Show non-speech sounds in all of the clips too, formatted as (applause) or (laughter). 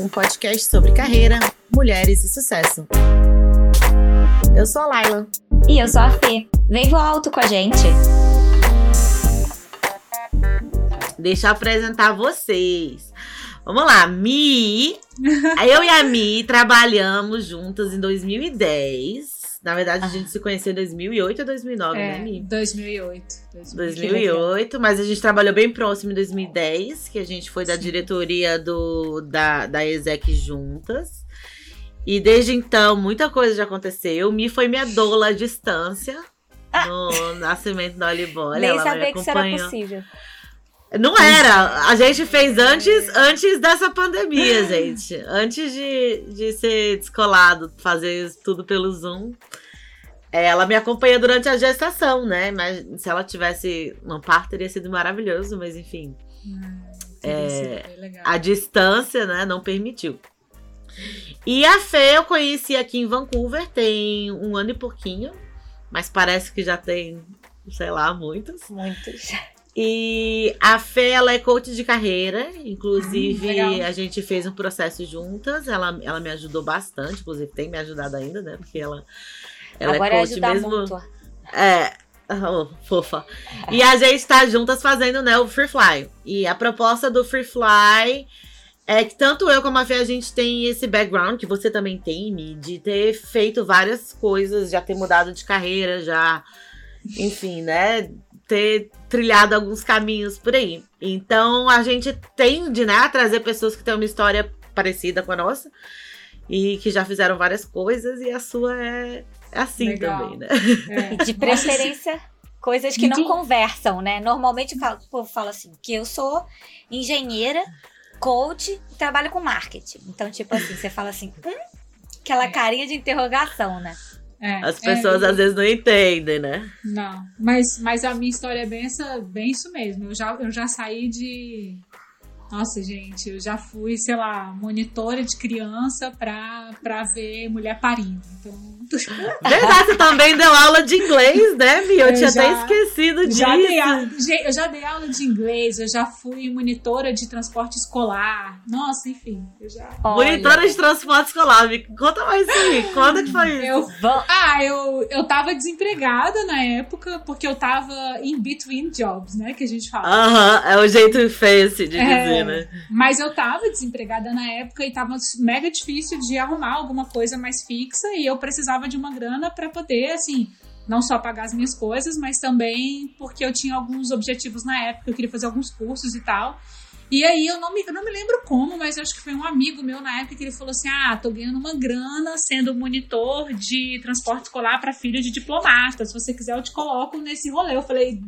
Um podcast sobre carreira, mulheres e sucesso. Eu sou a Laila. E eu sou a Fê. Vem voar alto com a gente. Deixa eu apresentar vocês. Vamos lá, Mi. (laughs) Eu e a Mi trabalhamos juntas em 2010. Na verdade, a gente se conheceu em 2008 ou 2009, É, né, Mi? 2008. 2008, mas a gente trabalhou bem próximo em 2010, que a gente foi da Sim. diretoria do, da, da ESEC juntas. E desde então, muita coisa já aconteceu. Mi foi minha doula à distância no nascimento da Olibole. Nem ela sabia que isso era possível. Não era. A gente fez antes, antes dessa pandemia, (laughs) gente. Antes de, de ser descolado, fazer tudo pelo Zoom. Ela me acompanha durante a gestação, né? Mas se ela tivesse um parto, teria sido maravilhoso, mas enfim. É, A distância, né, não permitiu. E a Fê eu conheci aqui em Vancouver tem um ano e pouquinho. Mas parece que já tem, sei lá, muitos. Muitos. E a Fê, ela é coach de carreira. Inclusive, legal. a gente fez um processo juntas. Ela, ela me ajudou bastante. Inclusive, tem me ajudado ainda, né? Porque ela, ela Agora é é coach mesmo. mútua. É. Oh, fofa. E a gente tá juntas fazendo, né, o Free Fly. E a proposta do Free Fly é que tanto eu como a Fê, a gente tem esse background, que você também tem, Mi, de ter feito várias coisas, já ter mudado de carreira, já, enfim, né, ter trilhado alguns caminhos por aí. Então a gente tende, né, a trazer pessoas que têm uma história parecida com a nossa e que já fizeram várias coisas, e a sua é, é assim Legal. também, né? É. (laughs) De preferência, coisas que não conversam, né? Normalmente o povo fala assim, que eu sou engenheira, coach e trabalho com marketing. Então, tipo assim, você fala assim, hum? Aquela carinha de interrogação, né? É, As é, pessoas às vezes não entendem, né? Não, mas, mas a minha história é bem, essa, bem isso mesmo. Eu já, eu já saí de. Nossa, gente, eu já fui, sei lá, monitora de criança pra, pra ver mulher parindo. Então, (laughs) Verdade, você também deu aula de inglês, né, Mi? Eu, Eu tinha já- até esquecido disso. já dei, a- gente, eu já dei aula de inglês, eu já fui monitora de transporte escolar. Nossa, enfim, eu já. Monitora de transporte escolar. Me conta mais isso aí. Quando que foi isso? Eu Ah, eu, eu tava desempregada na época, porque eu tava in between jobs, né? Que a gente fala. Aham, é o jeito fancy de É. dizer, né? Mas eu tava desempregada na época e tava mega difícil de arrumar alguma coisa mais fixa e eu precisava de uma grana pra poder, assim, não só pagar as minhas coisas, mas também porque eu tinha alguns objetivos na época, eu queria fazer alguns cursos e tal. E aí eu não me, eu não me lembro como, mas acho que foi um amigo meu na época que ele falou assim: "Ah, tô ganhando uma grana sendo monitor de transporte escolar pra filho de diplomata. Se você quiser eu te coloco nesse rolê". Eu falei: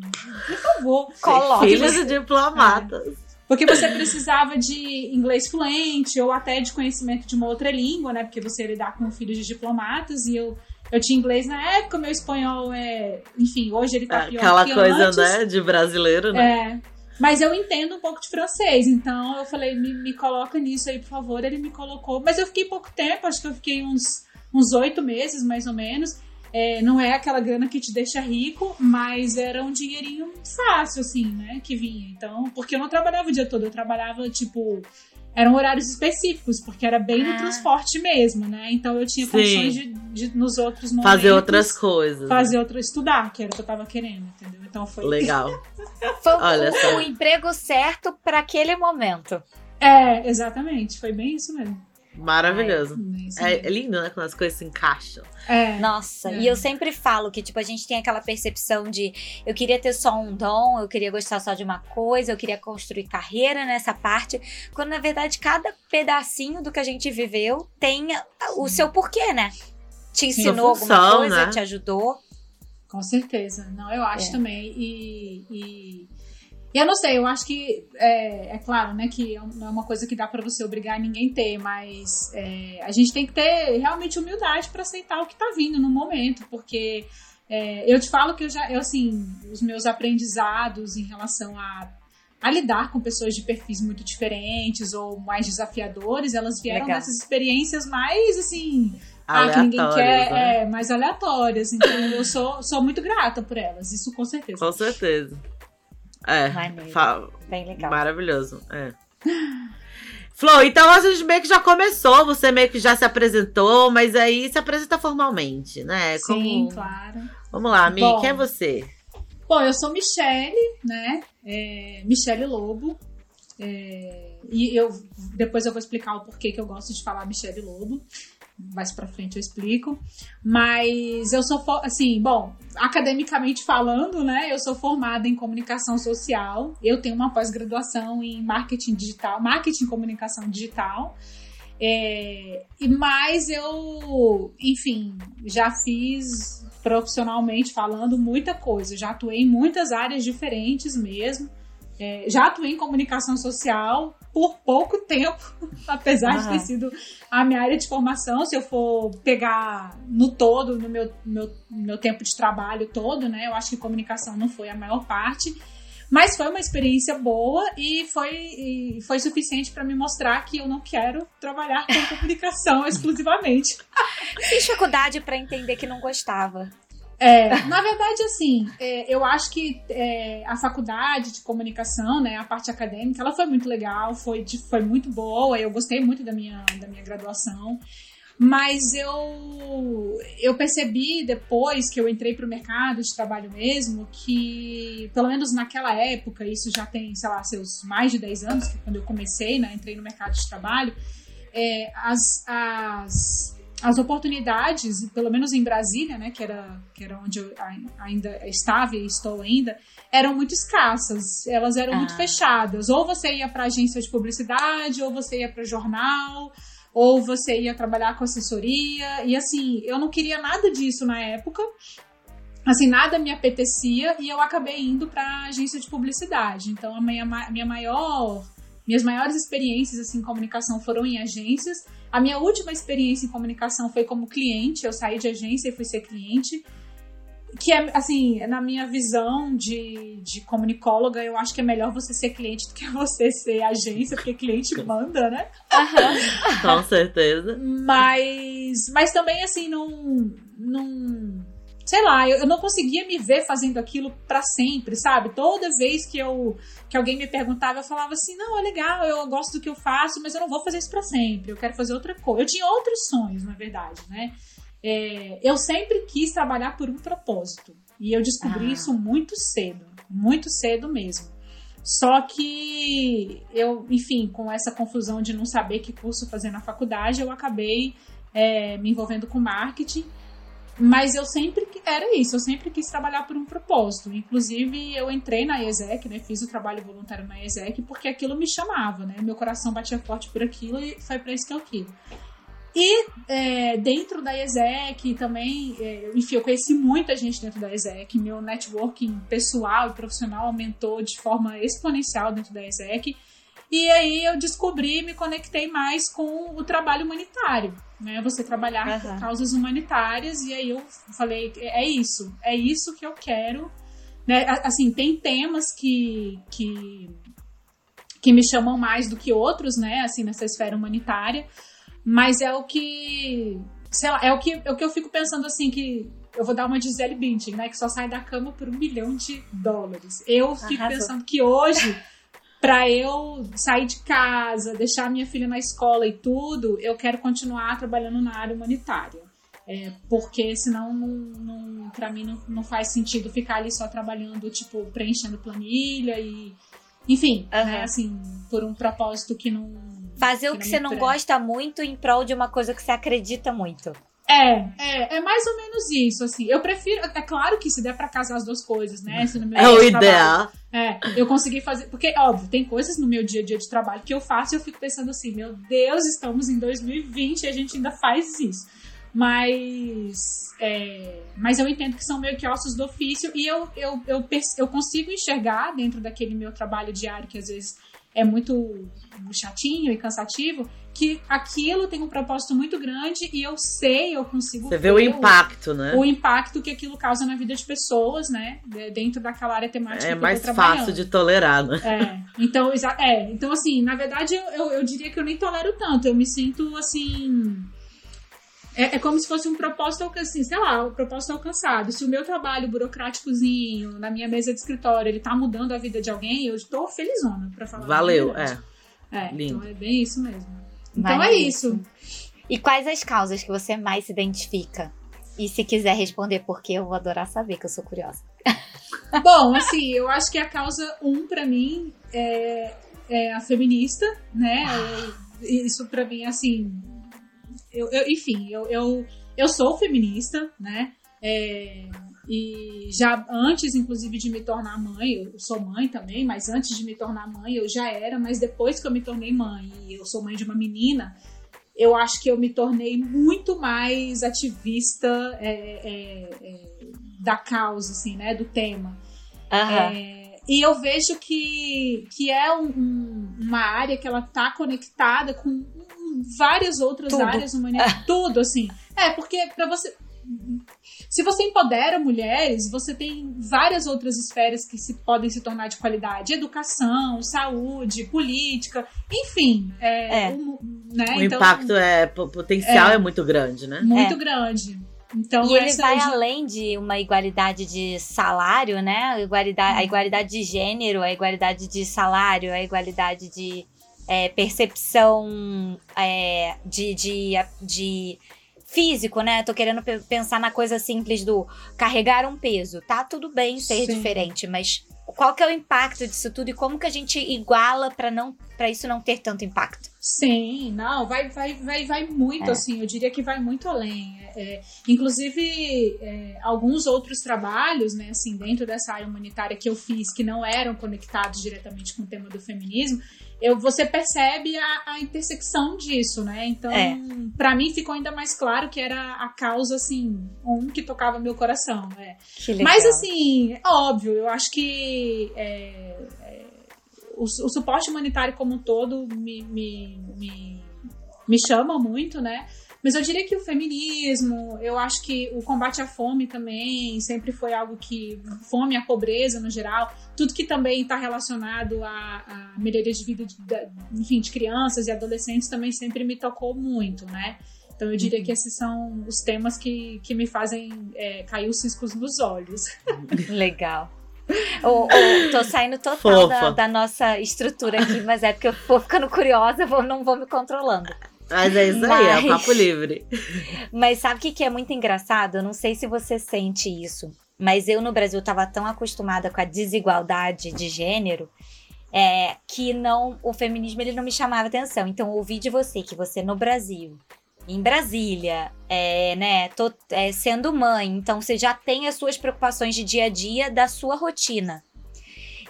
"Por favor". Coloque. Filhos de diplomatas. Porque você precisava de inglês fluente ou até de conhecimento de uma outra língua, né? Porque você ia lidar com filhos de diplomatas e eu, eu tinha inglês na época, meu espanhol é. Enfim, hoje ele tá pior Aquela que coisa, antes. né, de brasileiro, né? É. Mas eu entendo um pouco de francês, então eu falei, me, me coloca nisso aí, por favor. Ele me colocou. Mas eu fiquei pouco tempo, acho que eu fiquei uns uns oito meses, mais ou menos. É, não é aquela grana que te deixa rico, mas era um dinheirinho fácil, assim, né? Que vinha. Então, porque eu não trabalhava o dia todo, eu trabalhava, tipo, eram horários específicos, porque era bem no Ah. transporte mesmo, né? Então eu tinha condições de, de, nos outros momentos, Fazer outras coisas. fazer outra, estudar, que era o que eu tava querendo, entendeu? Então foi. Legal. (laughs) Foi Olha o, só. o emprego certo para aquele momento. É, exatamente, foi bem isso mesmo. Maravilhoso. É, é lindo, né? Quando as coisas se encaixam. É, Nossa, É. e eu sempre falo que, tipo, a gente tem aquela percepção de eu queria ter só um dom, eu queria gostar só de uma coisa, eu queria construir carreira nessa parte, quando na verdade cada pedacinho do que a gente viveu tem o seu porquê, né? Te ensinou função, alguma coisa, né? te ajudou. Com certeza. Não, eu acho É. também. E, e, e eu não sei, eu acho que é, é claro, né, que não é uma coisa que dá pra você obrigar ninguém ter, mas é, a gente tem que ter realmente humildade pra aceitar o que tá vindo no momento, porque é, eu te falo que eu já, eu assim, os meus aprendizados em relação a a lidar com pessoas de perfis muito diferentes ou mais desafiadores, elas vieram Legal. dessas experiências mais assim, ah, que ninguém quer, né? é, mais aleatórias. Então eu sou, sou muito grata por elas, isso com certeza. Com certeza. É. Maneiro. fa- Bem legal. Maravilhoso. É. (gasps) Flo, então a gente meio que já começou, você meio que já se apresentou, mas aí se apresenta formalmente, né? Sim, Como- claro. Vamos lá, Mi, Bom. quem é você? Bom, eu sou Michele, né? É, Michele Lobo. É, e eu depois eu vou explicar o porquê que eu gosto de falar Michele Lobo. Mais pra frente eu explico. Mas eu sou, assim, bom, academicamente falando, né? Eu sou formada em comunicação social. Eu tenho uma pós-graduação em marketing digital, marketing e comunicação digital. É, mais eu, enfim, já fiz profissionalmente falando muita coisa. Já atuei em muitas áreas diferentes mesmo. É, já atuei em comunicação social por pouco tempo, (laughs) apesar de ter sido a minha área de formação. Se eu for pegar no todo, no meu, meu, meu tempo de trabalho todo, né? Eu acho que comunicação não foi a maior parte. Mas foi uma experiência boa e foi, e foi suficiente para me mostrar que eu não quero trabalhar com (laughs) comunicação exclusivamente. Fiz faculdade pra entender que não gostava. É, (laughs) na verdade, assim, é, eu acho que é, a faculdade de comunicação, né, a parte acadêmica, ela foi muito legal, foi, foi muito boa, eu gostei muito da minha, da minha graduação. Mas eu, eu percebi depois que eu entrei para o mercado de trabalho mesmo que, pelo menos naquela época, isso já tem, sei lá, seus mais de 10 anos, que quando eu comecei, né, entrei no mercado de trabalho, é, as, as, as oportunidades, pelo menos em Brasília, né, que era, que era onde eu ai- ainda estava e estou ainda, eram muito escassas, elas eram muito Ah. fechadas. Ou você ia para agência de publicidade, ou você ia para jornal, ou você ia trabalhar com assessoria. E assim, eu não queria nada disso na época. Assim, nada me apetecia e eu acabei indo para agência de publicidade. Então, a minha, minha maior, minhas maiores experiências assim, em comunicação foram em agências. A minha última experiência em comunicação foi como cliente. Eu saí de agência e fui ser cliente. Que é, assim, na minha visão de, de comunicóloga, eu acho que é melhor você ser cliente do que (laughs) você ser agência, porque cliente (laughs) manda, né? Com certeza. Mas, mas também, assim, não. não sei lá, eu, eu não conseguia me ver fazendo aquilo pra sempre, sabe? Toda vez que eu que alguém me perguntava, eu falava assim: não, é legal, eu gosto do que eu faço, mas eu não vou fazer isso pra sempre, eu quero fazer outra coisa. Eu tinha outros sonhos, na verdade, né? É, eu sempre quis trabalhar por um propósito. E eu descobri Ah. isso muito cedo, muito cedo mesmo. Só que eu, enfim, com essa confusão de não saber que curso fazer na faculdade, eu acabei é, me envolvendo com marketing. Mas eu sempre era isso, eu sempre quis trabalhar por um propósito. Inclusive, eu entrei na IESEC, né? Fiz o trabalho voluntário na IESEC porque aquilo me chamava, né? Meu coração batia forte por aquilo e foi para isso que eu quis. E é, dentro da ESEC também, é, enfim, eu conheci muita gente dentro da ESEC, meu networking pessoal e profissional aumentou de forma exponencial dentro da ESEC. E aí eu descobri, me conectei mais com o trabalho humanitário, né? Você trabalhar Aham. por causas humanitárias, e aí eu falei, é isso, é isso que eu quero. Né? Assim, tem temas que, que, que me chamam mais do que outros, né? Assim, nessa esfera humanitária. Mas é o que. Sei lá, é o que, é o que eu fico pensando assim, que eu vou dar uma Gisele Bündchen, né? Que só sai da cama por um milhão de dólares. Eu fico Arrasou. pensando que hoje, para eu sair de casa, deixar minha filha na escola e tudo, eu quero continuar trabalhando na área humanitária. É, porque senão, não, não, pra mim, não, não faz sentido ficar ali só trabalhando, tipo, preenchendo planilha e. Enfim, Aham. né, assim, por um propósito que não. Fazer o que que não você não gosta muito em prol de uma coisa que você acredita muito. É, é, é mais ou menos isso, assim. Eu prefiro. É claro que se der pra casar as duas coisas, né? Se no meu É o ideal. É, eu consegui fazer. Porque, óbvio, tem coisas no meu dia a dia de trabalho que eu faço e eu fico pensando assim: meu Deus, estamos em 2020 e a gente ainda faz isso. Mas. é, mas eu entendo que são meio que ossos do ofício e eu, eu, eu, perce- eu consigo enxergar dentro daquele meu trabalho diário, que às vezes é muito chatinho e cansativo, que aquilo tem um propósito muito grande e eu sei, eu consigo. Você vê o impacto, né? o impacto que aquilo causa na vida de pessoas, né? de- Dentro daquela área temática É que mais eu tô trabalhando. fácil de tolerar, né? É, então, é, então assim, na verdade, eu, eu, eu diria que eu nem tolero tanto. Eu me sinto assim. É, é como se fosse um propósito alcançado, assim, sei lá, um propósito alcançado. Se o meu trabalho burocráticozinho, na minha mesa de escritório, ele tá mudando a vida de alguém, eu estou felizona, pra falar Valeu, é. É, lindo. então é bem isso mesmo. Então é isso. E quais as causas que você mais se identifica? E se quiser responder por quê, eu vou adorar saber, que eu sou curiosa. (laughs) Bom, assim, eu acho que a causa um pra mim é, é a feminista, né? Eu- isso pra mim, assim, eu, eu- enfim, eu, eu, eu sou feminista, né? É, e já antes, inclusive, de me tornar mãe, eu sou mãe também, mas antes de me tornar mãe eu já era, mas depois que eu me tornei mãe e eu sou mãe de uma menina, eu acho que eu me tornei muito mais ativista é, é, é, da causa, assim, né? Do tema. É, e eu vejo que, que é um- um- uma área que ela tá conectada com várias outras Tudo. áreas humanitárias. Tudo, assim. É, porque para você. Se você empodera mulheres, você tem várias outras esferas que se, podem se tornar de qualidade: educação, saúde, política, enfim. É, É. um- né? O Então, impacto é, o potencial É. é muito grande, né? muito É. grande. Então, e ele vai além de uma igualdade de salário, né? A igualdade, a igualdade de gênero, a igualdade de salário, a igualdade de é, percepção é, de, de, de físico, né? Tô querendo pe- pensar na coisa simples do carregar um peso. Tá tudo bem ser Sim. diferente, mas qual que é o impacto disso tudo e como que a gente iguala para não para isso não ter tanto impacto? Sim, não, vai, vai, vai, vai muito, É. assim, eu diria que vai muito além. É, inclusive, é, alguns outros trabalhos, né, assim, dentro dessa área humanitária que eu fiz, que não eram conectados diretamente com o tema do feminismo, eu, você percebe a, a intersecção disso, né? Então, É. pra mim ficou ainda mais claro que era a causa, assim, um que tocava meu coração. É. Que legal. Mas assim, é óbvio, eu acho que é, é, o, o suporte humanitário como um todo me, me, me, me chama muito, né? Mas eu diria que o feminismo, eu acho que o combate à fome também sempre foi algo que. Fome, a pobreza no geral, tudo que também está relacionado à, à melhoria de vida de, da- enfim, de crianças e adolescentes também sempre me tocou muito, né? Então eu diria que esses são os temas que, que me fazem é, cair os ciscos nos olhos. (laughs) Legal. Ô, ô, tô saindo total da, da nossa estrutura aqui, mas é porque eu vou ficando curiosa, vou, não vou me controlando. Mas é isso aí, é Mas- papo livre. (laughs) Mas sabe o que, que é muito engraçado? Eu não sei se você sente isso, mas eu no Brasil tava tão acostumada com a desigualdade de gênero é, que não o feminismo ele não me chamava atenção. Então eu ouvi de você que você no Brasil, em Brasília, é, né, tô, é, sendo mãe, então você já tem as suas preocupações de dia a dia da sua rotina.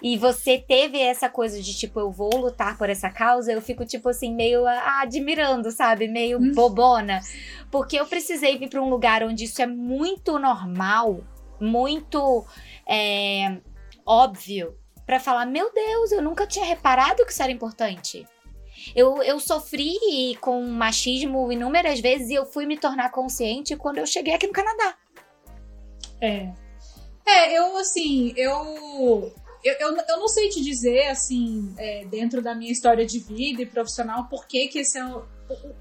E você teve essa coisa de tipo, eu vou lutar por essa causa, eu fico tipo assim, meio ah, admirando, sabe? Meio Hum. bobona. Porque eu precisei vir para um lugar onde isso é muito normal, muito é, óbvio, para falar: meu Deus, eu nunca tinha reparado que isso era importante. Eu, eu sofri com machismo inúmeras vezes e eu fui me tornar consciente quando eu cheguei aqui no Canadá. É. É, eu, assim, eu. Eu, eu, eu não sei te dizer, assim, é, dentro da minha história de vida e profissional, por que que esse é o,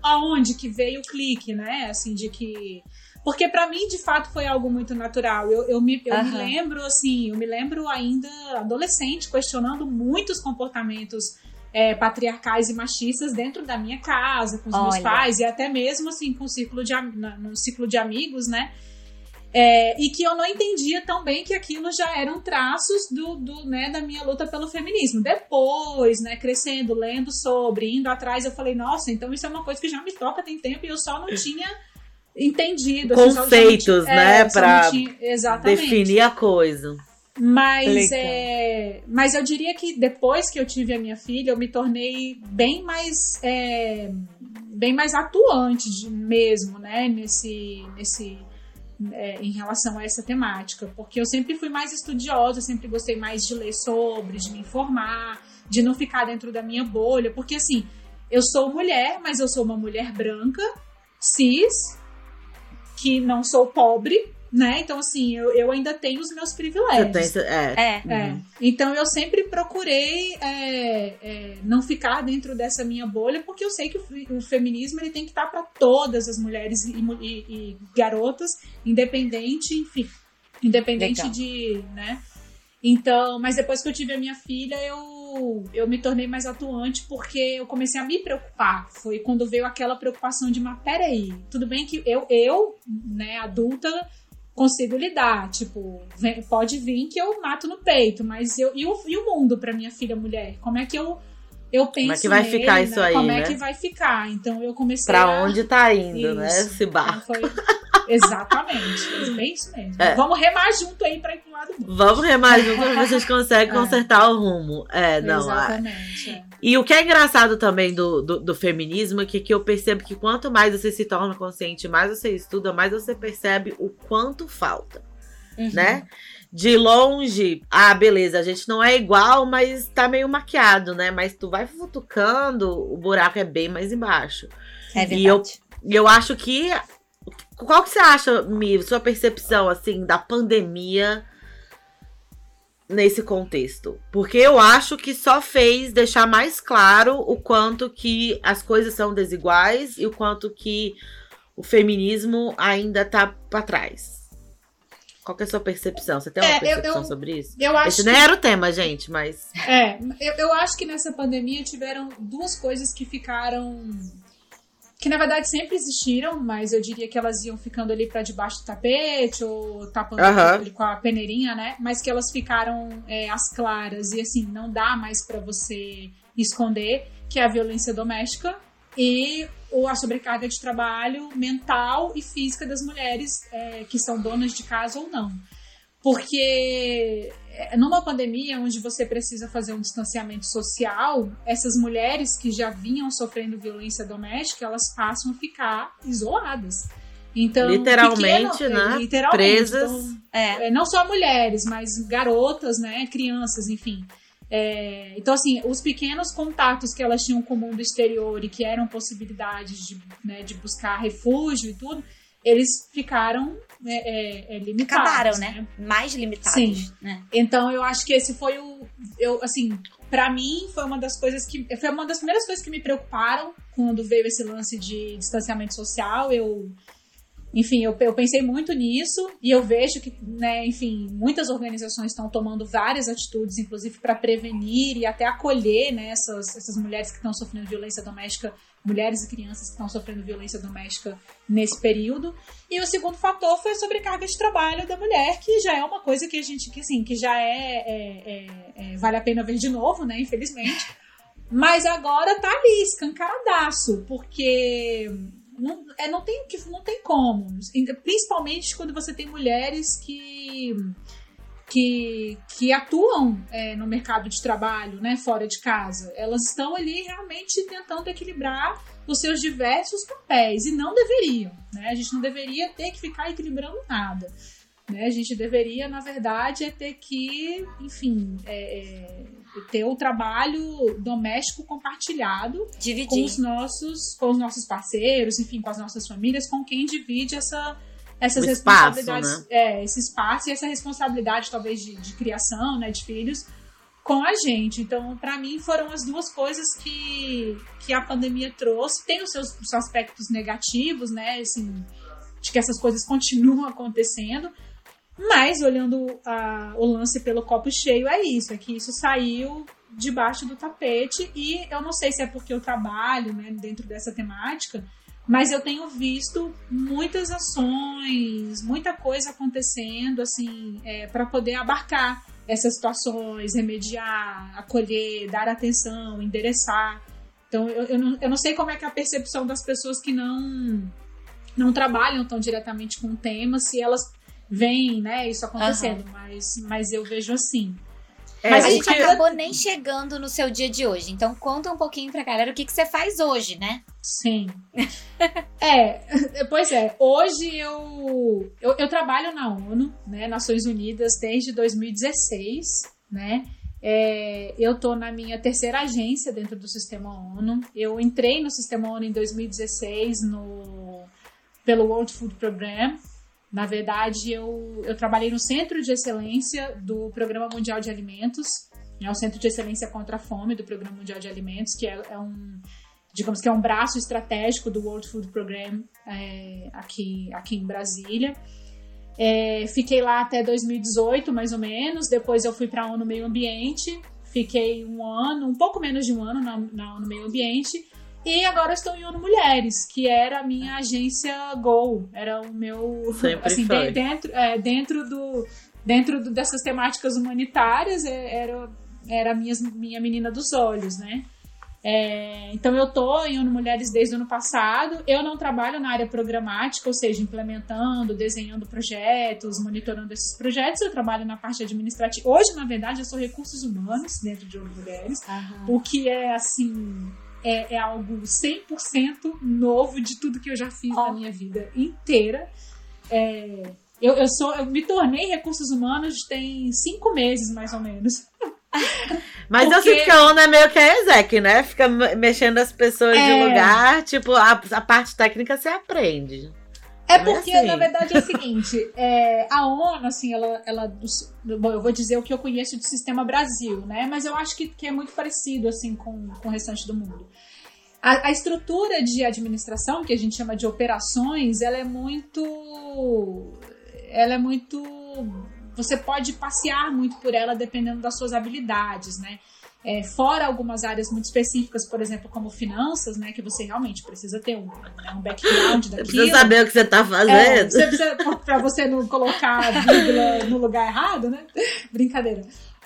aonde que veio o clique, né? Assim, de que. Porque para mim, de fato, foi algo muito natural. Eu, eu, me, eu Aham. me lembro, assim, eu me lembro ainda adolescente, questionando muitos comportamentos é, patriarcais e machistas dentro da minha casa, com os meus Olha. pais, e até mesmo, assim, com o ciclo de, no ciclo de amigos, né? É, e que eu não entendia tão bem que aquilo já eram traços do, do, né, da minha luta pelo feminismo. Depois, né, crescendo, lendo sobre, indo atrás, eu falei, nossa, então isso é uma coisa que já me toca tem tempo e eu só não tinha entendido. assim, Conceitos, tinha- né, é, Exatamente. Definir a coisa. Mas, é, mas eu diria que depois que eu tive a minha filha, eu me tornei bem mais é, bem mais atuante de- mesmo, né? Nesse, nesse é, em relação a essa temática, porque eu sempre fui mais estudiosa, sempre gostei mais de ler sobre, de me informar, de não ficar dentro da minha bolha, porque assim, eu sou mulher, mas eu sou uma mulher branca, cis, que não sou pobre, né? Então, assim, eu, eu ainda tenho os meus privilégios. tem, é, É. É. Então eu sempre procurei é, é, não ficar dentro dessa minha bolha, porque eu sei que o, o feminismo ele tem que estar para todas as mulheres e, e- e garotas, independente, enfim, independente Legal. de, né? Então, mas depois que eu tive a minha filha, eu, eu me tornei mais atuante porque eu comecei a me preocupar. Foi quando veio aquela preocupação de, mas peraí, tudo bem que eu, eu né, adulta, consigo lidar. Tipo, vem- pode vir que eu mato no peito, mas eu. E o, e o mundo pra minha filha mulher? Como é que eu. Eu penso é que vai nele, ficar né? isso aí, Como né? é que vai ficar? Então eu comecei Pra a... onde tá indo, né? Isso. Esse barco. Então foi... Exatamente. É bem isso mesmo. É. Vamos remar junto aí pra ir pro lado bom. Vamos remar junto pra vocês (laughs) conseguem É. consertar o rumo. É, não. a- Exatamente. é. E o que é engraçado também do, do, do feminismo é que, que eu percebo que quanto mais você se torna consciente, mais você estuda, mais você percebe o quanto falta, Uhum. né? De longe, ah, beleza, a gente não é igual, mas tá meio maquiado, né? Mas tu vai futucando, o buraco é bem mais embaixo. É verdade. E eu- eu acho que. Qual que você acha, Mi, sua percepção, assim, da pandemia nesse contexto? Porque eu acho que só fez deixar mais claro o quanto que as coisas são desiguais e o quanto que o feminismo ainda tá pra trás. Qual que é a sua percepção? Você tem uma É, eu- percepção eu- sobre isso? Eu acho Esse que... nem era o tema, gente, mas. É, eu, eu acho que nessa pandemia tiveram duas coisas que ficaram. Que na verdade sempre existiram, mas eu diria que elas iam ficando ali pra debaixo do tapete ou tapando ali com a peneirinha, né? Mas que elas ficaram é, às claras e assim, não dá mais pra você esconder, que é a violência doméstica e o- a sobrecarga de trabalho mental e física das mulheres é, que são donas de casa ou não. Porque numa pandemia onde você precisa fazer um distanciamento social, essas mulheres que já vinham sofrendo violência doméstica, elas passam a ficar isoladas. Então, Literalmente, pequeno- né? é, Literalmente. Presas. Então, É. é, não só mulheres, mas garotas, né, crianças, enfim. É, então, assim, os pequenos contatos que elas tinham com o mundo exterior e que eram possibilidades de, né, de buscar refúgio e tudo, eles ficaram é, é, é, limitados. Acabaram, né? Mais limitados. Sim. Né? Então, eu acho que esse foi o. Eu, assim, pra mim, foi uma das coisas que. Foi uma das primeiras coisas que me preocuparam quando veio esse lance de distanciamento social. Eu. Enfim, eu, eu pensei muito nisso e eu vejo que, né, enfim, muitas organizações estão tomando várias atitudes, inclusive para prevenir e até acolher né, essas, essas mulheres que estão sofrendo violência doméstica, mulheres e crianças que estão sofrendo violência doméstica nesse período. E o segundo fator foi a sobrecarga de trabalho da mulher, que já é uma coisa que a gente, que assim, que já é, é- é- é- vale a pena ver de novo, né, infelizmente. Mas agora tá ali, escancaradaço, porque não, é, não, tem, não tem como. Principalmente quando você tem mulheres que, que, que atuam é, no mercado de trabalho, né, fora de casa. Elas estão ali realmente tentando equilibrar os seus diversos papéis e não deveriam. Né? A gente não deveria ter que ficar equilibrando nada. Né? A gente deveria, na verdade, é ter que, enfim, é, é, ter o trabalho doméstico compartilhado com Dividir. os nossos, com os nossos parceiros, enfim, com as nossas famílias, com quem divide essa, essas espaço, responsabilidades, né? é, esse espaço e essa responsabilidade talvez de, de criação, né, de filhos com a gente. Então, para mim, foram as duas coisas que, que a pandemia trouxe. Tem os seus, os seus aspectos negativos, né, assim, de que essas coisas continuam acontecendo. Mas, olhando a, o lance pelo copo cheio, é isso: é que isso saiu debaixo do tapete. E eu não sei se é porque eu trabalho né, dentro dessa temática, mas eu tenho visto muitas ações, muita coisa acontecendo, assim, é, para poder abarcar essas situações, remediar, acolher, dar atenção, endereçar. Então, eu, eu, não, eu não sei como é que é a percepção das pessoas que não não trabalham tão diretamente com o tema, se elas veem, né, isso acontecendo, uhum. mas, mas eu vejo assim. É, mas a gente porque... acabou nem chegando no seu dia de hoje. Então conta um pouquinho pra galera o que, que você faz hoje, né? Sim. (laughs) é, (laughs) pois é. Hoje eu, eu, eu, trabalho na ONU, né? Nações Unidas, desde 2016, né? É, eu tô na minha terceira agência dentro do sistema ONU. Eu entrei no sistema ONU em 2016 no, pelo World Food Program, na verdade, eu, eu trabalhei no Centro de Excelência do Programa Mundial de Alimentos, é o Centro de Excelência contra a Fome do Programa Mundial de Alimentos, que é, é um, digamos que é um braço estratégico do World Food Program é, aqui, aqui em Brasília. É, fiquei lá até 2018, mais ou menos. Depois eu fui para a ONU Meio Ambiente. Fiquei um ano, um pouco menos de um ano na, na ONU Meio Ambiente. E agora estou em ONU Mulheres, que era a minha agência Go. Era o meu. Sempre assim, foi. dentro, é, dentro, do, dentro do, dessas temáticas humanitárias, é, era, era a minha, minha menina dos olhos, né? É, então eu tô em ONU Mulheres desde o ano passado. Eu não trabalho na área programática, ou seja, implementando, desenhando projetos, monitorando esses projetos. Eu trabalho na parte administrativa. Hoje, na verdade, eu sou recursos humanos dentro de ONU Mulheres, uhum. o que é assim é, é algo 100% novo de tudo que eu já fiz oh. na minha vida inteira. É, eu, eu, sou, eu me tornei recursos humanos tem cinco meses, mais ou menos. (laughs) Mas Porque... eu sinto que a ONU é meio que a ESEC, né? Fica mexendo as pessoas é... de lugar, tipo, a, a parte técnica você aprende. É, porque, assim. na verdade, é o seguinte: é, a ONU, assim, ela, ela. Bom, eu vou dizer o que eu conheço do sistema Brasil, né? Mas eu acho que, que é muito parecido, assim, com, com o restante do mundo. A, a, estrutura de administração, que a gente chama de operações, ela é muito. Ela é muito. Você pode passear muito por ela dependendo das suas habilidades, né? É, fora algumas áreas muito específicas, por exemplo, como finanças, né, que você realmente precisa ter um, né, um background daquilo. Você precisa saber o que você está fazendo. É, você precisa, pra você não colocar a vírgula no lugar errado, né? Brincadeira.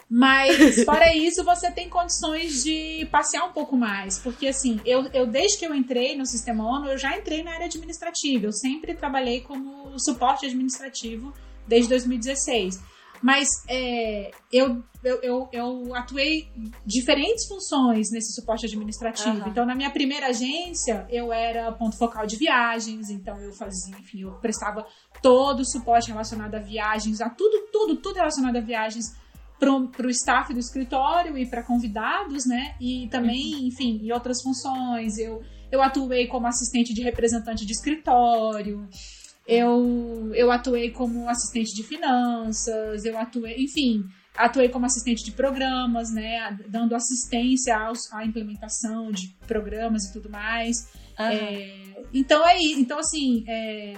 Mas, fora isso, você tem condições de passear um pouco mais. Porque, assim, eu, eu desde que eu entrei no Sistema ONU, eu já entrei na área administrativa. Eu sempre trabalhei como suporte administrativo desde 2016. Mas é, eu, eu, eu, eu, atuei diferentes funções nesse suporte administrativo. Uhum. Então, na minha primeira agência, eu era ponto focal de viagens. Então, eu fazia, enfim, eu prestava todo o suporte relacionado a viagens, a tudo, tudo, tudo relacionado a viagens para o staff do escritório e para convidados, né? E também, uhum. enfim, e outras funções. Eu, eu atuei como assistente de representante de escritório. Eu, eu atuei como assistente de finanças, eu atuei, enfim, atuei como assistente de programas, né, dando assistência aos, à implementação de programas e tudo mais. Uhum. É, então é então assim, é,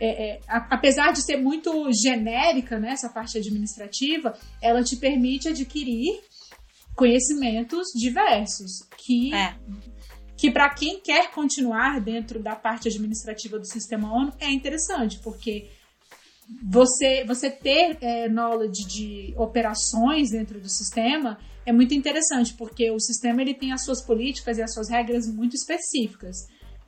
é, é, apesar de ser muito genérica, né, essa parte administrativa, ela te permite adquirir conhecimentos diversos que é que para quem quer continuar dentro da parte administrativa do sistema ONU é interessante, porque você, você ter é, knowledge de operações dentro do sistema é muito interessante, porque o sistema ele tem as suas políticas e as suas regras muito específicas.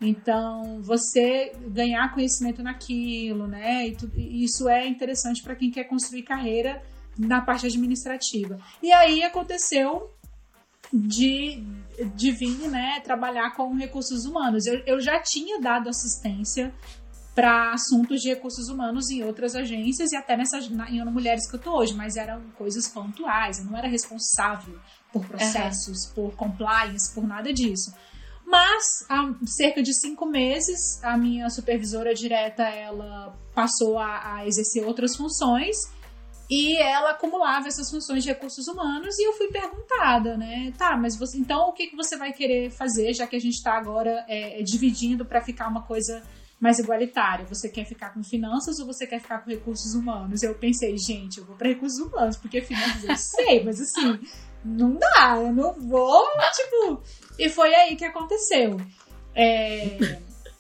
Então, você ganhar conhecimento naquilo, né? E, tu, isso é interessante para quem quer construir carreira na parte administrativa. E aí aconteceu de, de vir né, trabalhar com recursos humanos. Eu, eu já tinha dado assistência para assuntos de recursos humanos em outras agências e até nessa em Mulheres que eu tô hoje, mas eram coisas pontuais, eu não era responsável por processos, uhum. por compliance, por nada disso. Mas há cerca de cinco meses a minha supervisora direta ela passou a, a exercer outras funções e ela acumulava essas funções de recursos humanos e eu fui perguntada, né? Tá, mas você, então o que, que você vai querer fazer, já que a gente está agora é, é dividindo para ficar uma coisa mais igualitária. Você quer ficar com finanças ou você quer ficar com recursos humanos? Eu pensei, gente, eu vou para recursos humanos, porque finanças eu sei, mas assim, não dá, eu não vou, tipo. E foi aí que aconteceu. É,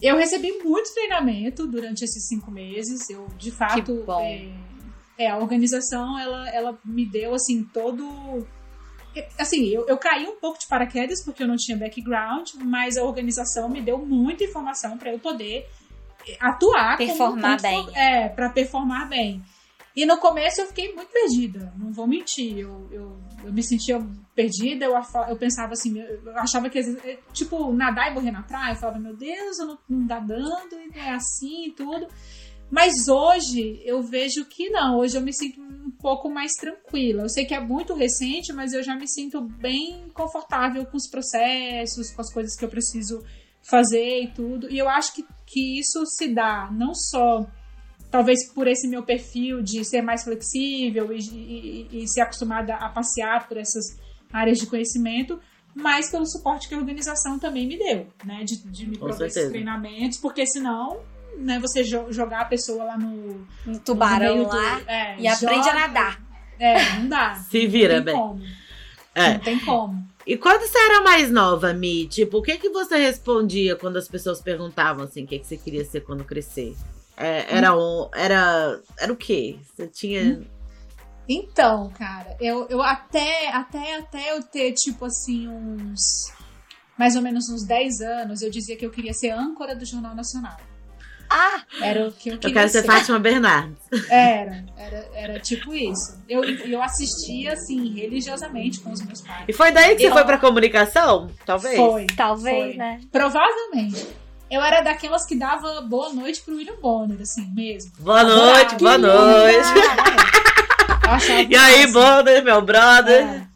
eu recebi muito treinamento durante esses cinco meses. Eu, de fato, é, é, a organização, ela, ela me deu, assim, todo assim, eu, eu caí um pouco de paraquedas porque eu não tinha background, mas a organização me deu muita informação para eu poder atuar performar bem. É, para performar bem. E no começo eu fiquei muito perdida, não vou mentir. Eu, eu, eu me sentia perdida, eu, eu pensava assim, eu achava que, é, tipo, nadar e morrer na praia. Eu falava, meu Deus, eu não, não dá dando, e é assim e tudo. Mas hoje eu vejo que não, hoje eu me sinto um pouco mais tranquila. Eu sei que é muito recente, mas eu já me sinto bem confortável com os processos, com as coisas que eu preciso fazer e tudo. E eu acho que, que isso se dá não só, talvez por esse meu perfil de ser mais flexível e, e, e ser acostumada a passear por essas áreas de conhecimento, mas pelo suporte que a organização também me deu, né? De, de me prover esses treinamentos, porque senão né, você jogar a pessoa lá no, no tubarão no lá do, é, e aprende a nadar. É, não dá. (laughs) Se vira, bem. É. Não tem como. E quando você era mais nova, Mi, tipo, o que que você respondia quando as pessoas perguntavam assim, o que, que você queria ser quando crescer? É, era, um, era, era o quê? Você tinha. Então, cara, eu, eu até, até, até eu ter, tipo assim, uns. Mais ou menos uns 10 anos, eu dizia que eu queria ser âncora do Jornal Nacional. Ah! Era o que eu queria Eu quero ser, ser. Fátima Bernardes. Era, era, era tipo isso. Eu, eu assistia, assim, religiosamente com os meus pais. E foi daí que eu... você foi pra comunicação? Talvez? Foi. Talvez, foi. né? Provavelmente. Eu era daquelas que dava boa noite pro William Bonner, assim, mesmo. Boa noite, boa noite. (laughs) e aí, Bonner, meu brother? É.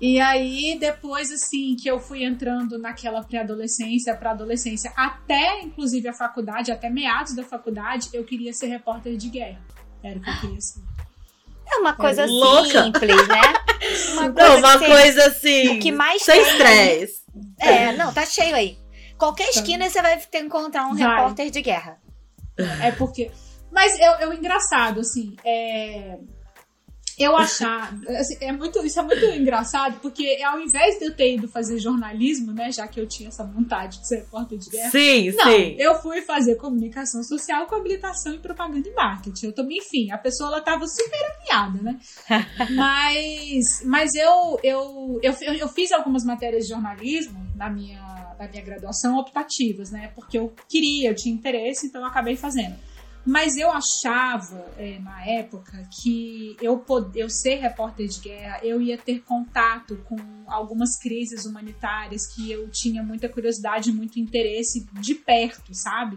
E aí, depois, assim, que eu fui entrando naquela pré-adolescência, para adolescência, até inclusive a faculdade, até meados da faculdade, eu queria ser repórter de guerra. Era o que eu queria ser. É uma coisa é louca. simples, né? (laughs) Uma coisa, não, uma coisa assim. O que mais sem estresse. É, não, tá cheio aí. Qualquer então. esquina você vai ter que encontrar um vai. repórter de guerra. É porque. Mas é, é o engraçado, assim. É eu achar. Assim, é muito, isso é muito engraçado, porque ao invés de eu ter ido fazer jornalismo, né? Já que eu tinha essa vontade de ser repórter de guerra. Sim, não, sim. Eu fui fazer comunicação social com habilitação em propaganda e marketing. Eu também, enfim, a pessoa ela tava super alinhada, né? (laughs) mas mas eu, eu, eu, eu fiz algumas matérias de jornalismo na minha, na minha graduação optativas, né? Porque eu queria, eu tinha interesse, então eu acabei fazendo. Mas eu achava, é, na época, que eu, poder, eu ser repórter de guerra, eu ia ter contato com algumas crises humanitárias que eu tinha muita curiosidade, muito interesse de perto, sabe?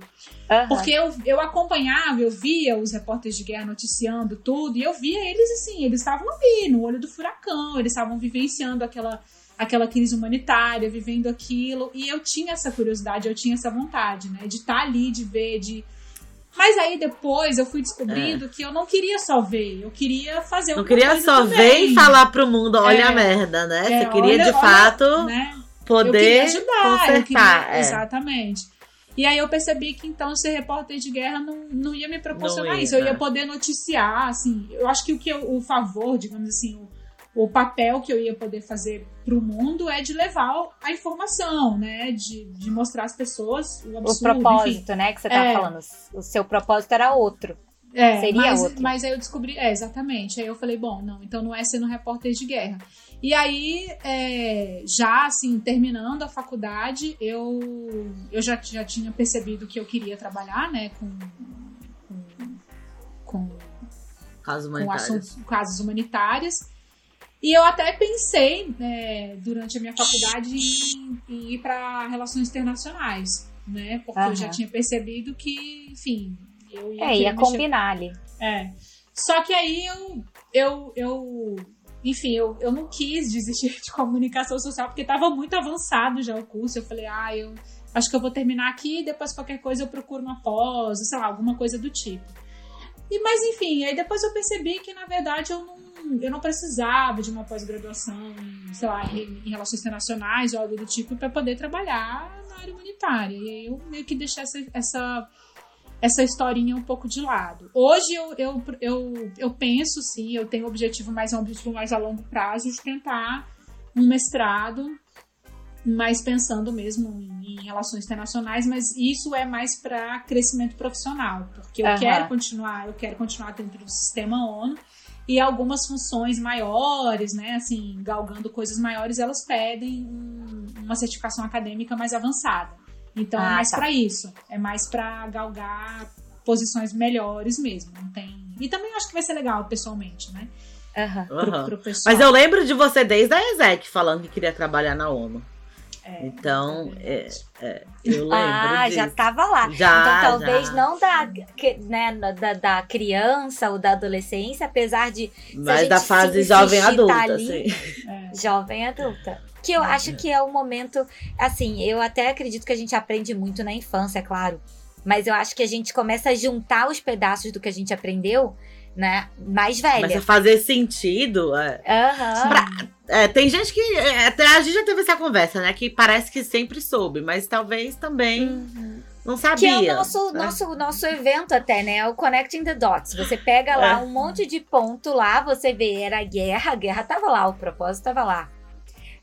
Uhum. Porque eu, eu acompanhava, eu via os repórteres de guerra noticiando tudo, e eu via eles assim, eles estavam ali, no olho do furacão, eles estavam vivenciando aquela aquela crise humanitária, vivendo aquilo, e eu tinha essa curiosidade, eu tinha essa vontade, né, de estar tá ali, de ver, de mas aí depois eu fui descobrindo é. que eu não queria só ver, eu queria fazer Não queria só também. ver e falar pro mundo, olha é, a merda, né? É, Você queria olha, de fato né? poder ajudar, consertar. Queria, é. Exatamente. E aí eu percebi que então ser repórter de guerra não, não ia me proporcionar ia, isso. Eu ia poder noticiar, assim. Eu acho que o que eu, o favor, digamos assim, o, o papel que eu ia poder fazer para o mundo é de levar a informação, né? De, de mostrar às pessoas o absurdo. O propósito, enfim. né? Que você tá é. falando. O seu propósito era outro. É, Seria mas, outro. Mas aí eu descobri, é, exatamente. Aí eu falei, bom, não, então não é sendo repórter de guerra. E aí, é, já assim, terminando a faculdade, eu, eu já, já tinha percebido que eu queria trabalhar, né, com, com, com, casos humanitários. Com assuntos, casos humanitários. E eu até pensei, é, durante a minha faculdade, em, em ir para relações internacionais, né? Porque eu já tinha percebido que, enfim, eu ia. É, ia combinar ali. É. Só que aí eu, eu, eu enfim, eu, eu não quis desistir de comunicação social porque estava muito avançado já o curso. Eu falei, ah, eu acho que eu vou terminar aqui e depois qualquer coisa eu procuro uma pós, sei lá, alguma coisa do tipo. E, mas enfim, aí depois eu percebi que na verdade eu não eu não precisava de uma pós-graduação, sei lá, em, em, relações internacionais ou algo do tipo para poder trabalhar área humanitária. E aí eu meio que deixei essa, essa, essa historinha um pouco de lado. Hoje eu, eu, eu, eu penso, sim, eu tenho um objetivo mais, um objetivo mais a longo prazo de tentar um mestrado, mas pensando mesmo em, em relações internacionais, mas isso é mais para crescimento profissional, porque eu Aham. quero continuar, eu quero continuar dentro do sistema ONU e algumas funções maiores, né, assim, galgando coisas maiores, elas pedem um- uma certificação acadêmica mais avançada. Então é Ah, mais tá. para isso, é mais para galgar posições melhores mesmo, não tem. E também acho que vai ser legal pessoalmente, né? Aham. Pro, pro pessoal. Mas eu lembro de você desde a ESEC falando que queria trabalhar na ONU. É, Então, é é, eu lembro. Ah, disso. já tava lá. Já, então talvez já. não da, que- né, da, da criança ou da adolescência, apesar de Mas da se fase jovem adulta, ali, assim. é. jovem adulta. Que eu acho que é o momento, assim, eu até acredito que a gente aprende muito na infância, é claro. Mas eu acho que a gente começa a juntar os pedaços do que a gente aprendeu, né? Mais velha. fazer sentido. é. Aham. É, tem gente que. é, Até a gente já teve essa conversa, né? Que parece que sempre soube, mas talvez também Uhum. não Que sabia. é o nosso, né? nosso, nosso evento até, né? É o Connecting the Dots. Você pega lá É. um monte de ponto lá, você vê, era guerra, a guerra tava lá, o propósito tava lá.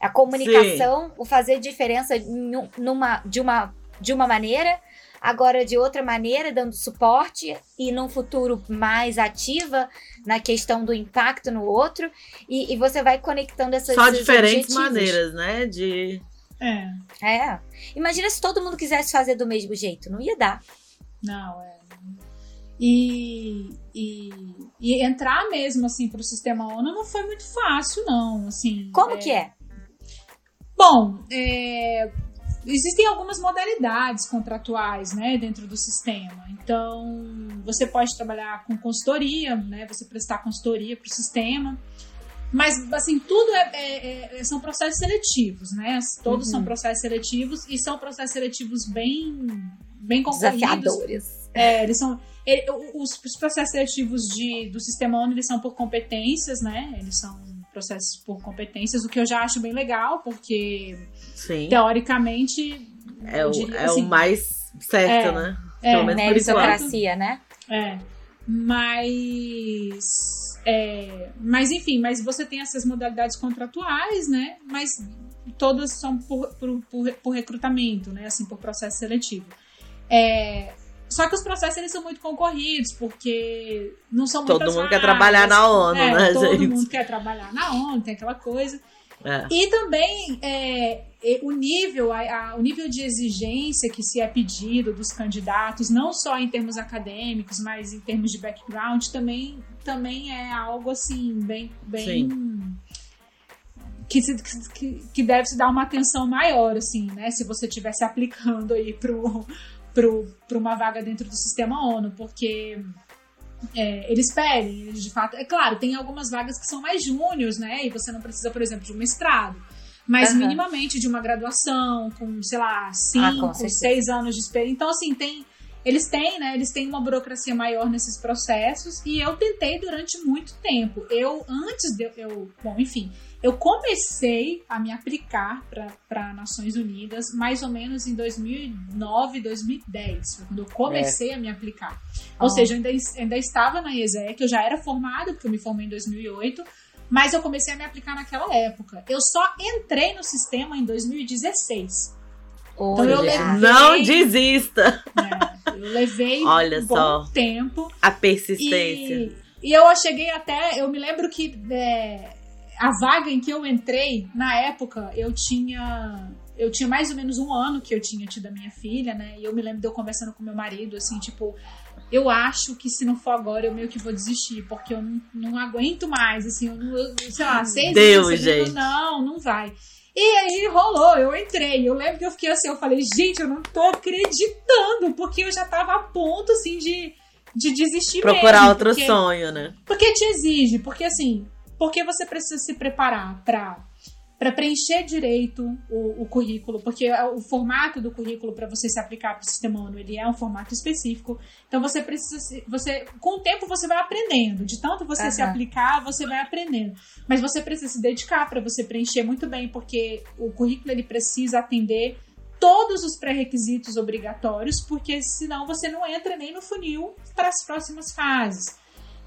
A comunicação, o fazer diferença um- numa, de, uma, de uma maneira, agora de outra maneira, dando suporte, e num futuro mais ativa na questão do impacto no outro, e, e você vai conectando essas Só diferentes objetivos. maneiras, né? De. É. É. Imagina se todo mundo quisesse fazer do mesmo jeito, não ia dar. Não, é. E, e, e entrar mesmo assim pro sistema ONU não foi muito fácil, não. Assim, Como que é? Bom, é, existem algumas modalidades contratuais, né, dentro do sistema. Então, você pode trabalhar com consultoria, né, você prestar consultoria para o sistema. Mas, assim, tudo é, é- é- são processos seletivos, né? Todos Uhum. são processos seletivos e são processos seletivos bem, bem concorridos. Desafiadores. É, eles são. ele- os, os processos seletivos de, do sistema ONU eles são por competências, né? Eles são processos por competências, o que eu já acho bem legal, porque Sim. teoricamente. é o, diria é assim, o mais certo, é, né? é, menos enquanto. Meritocracia, né? É. Mas. é, mas enfim, mas você tem essas modalidades contratuais, né? Mas todas são por, por, por, por recrutamento, né? Assim, por processo seletivo. É, só que os processos eles são muito concorridos, porque não são Todo mundo quer trabalhar na ONU, É, né, todo gente? mundo quer trabalhar na ONU, tem aquela coisa. É. E também é, o nível, a- a- o nível de exigência que se é pedido dos candidatos, não só em termos acadêmicos, mas em termos de background, também, também é algo assim, bem. bem que, se- que, que deve se dar uma atenção maior, assim, né? Se você estivesse aplicando aí pro, pro uma vaga dentro do sistema ONU, porque é, eles pedem, eles de fato. É claro, tem algumas vagas que são mais júniores, né? E você não precisa, por exemplo, de um mestrado. Mas Aham. minimamente de uma graduação, com, sei lá, Ah, cinco, certeza. seis anos de experiência. Então, assim, tem. Eles têm, né? Eles têm uma burocracia maior nesses processos. E eu tentei durante muito tempo. Eu, antes de eu-. Bom, enfim. Eu comecei a me aplicar para Nações Unidas mais ou menos em 2009, 2010. Foi quando eu comecei a me aplicar. Ou Oh. seja, eu ainda, ainda estava na IESEC, eu já era formada, porque eu me formei em 2008, mas eu comecei a me aplicar naquela época. Eu só entrei no sistema em 2016. Então eu Olha. levei- Não desista. né? Eu levei Olha um bom só. tempo. A persistência. E, e eu cheguei até, eu me lembro que é, a vaga em que eu entrei, na época, eu tinha. Eu tinha mais ou menos um ano que eu tinha tido a minha filha, né? E eu me lembro de eu conversando com meu marido, assim, tipo, eu acho que se não for agora, eu meio que vou desistir, porque eu não, não aguento mais, assim, eu não, eu- sei lá, seis Deus, meses gente. não, não vai. E aí rolou, eu entrei. Eu lembro que eu fiquei assim, eu falei, gente, eu não tô acreditando, porque eu já tava a ponto, assim, de, de desistir Procurar mesmo, outro porque- sonho, né? porque te exige, porque assim, porque você precisa se preparar para para preencher direito o, o currículo, porque o formato do currículo para você se aplicar para o sistema ONU, ele é um formato específico. Então você precisa se, você com o tempo você vai aprendendo, de tanto você se Aham. aplicar, você vai aprendendo. Mas você precisa se dedicar para você preencher muito bem, porque o currículo ele precisa atender todos os pré-requisitos obrigatórios, porque senão você não entra nem no funil para as próximas fases.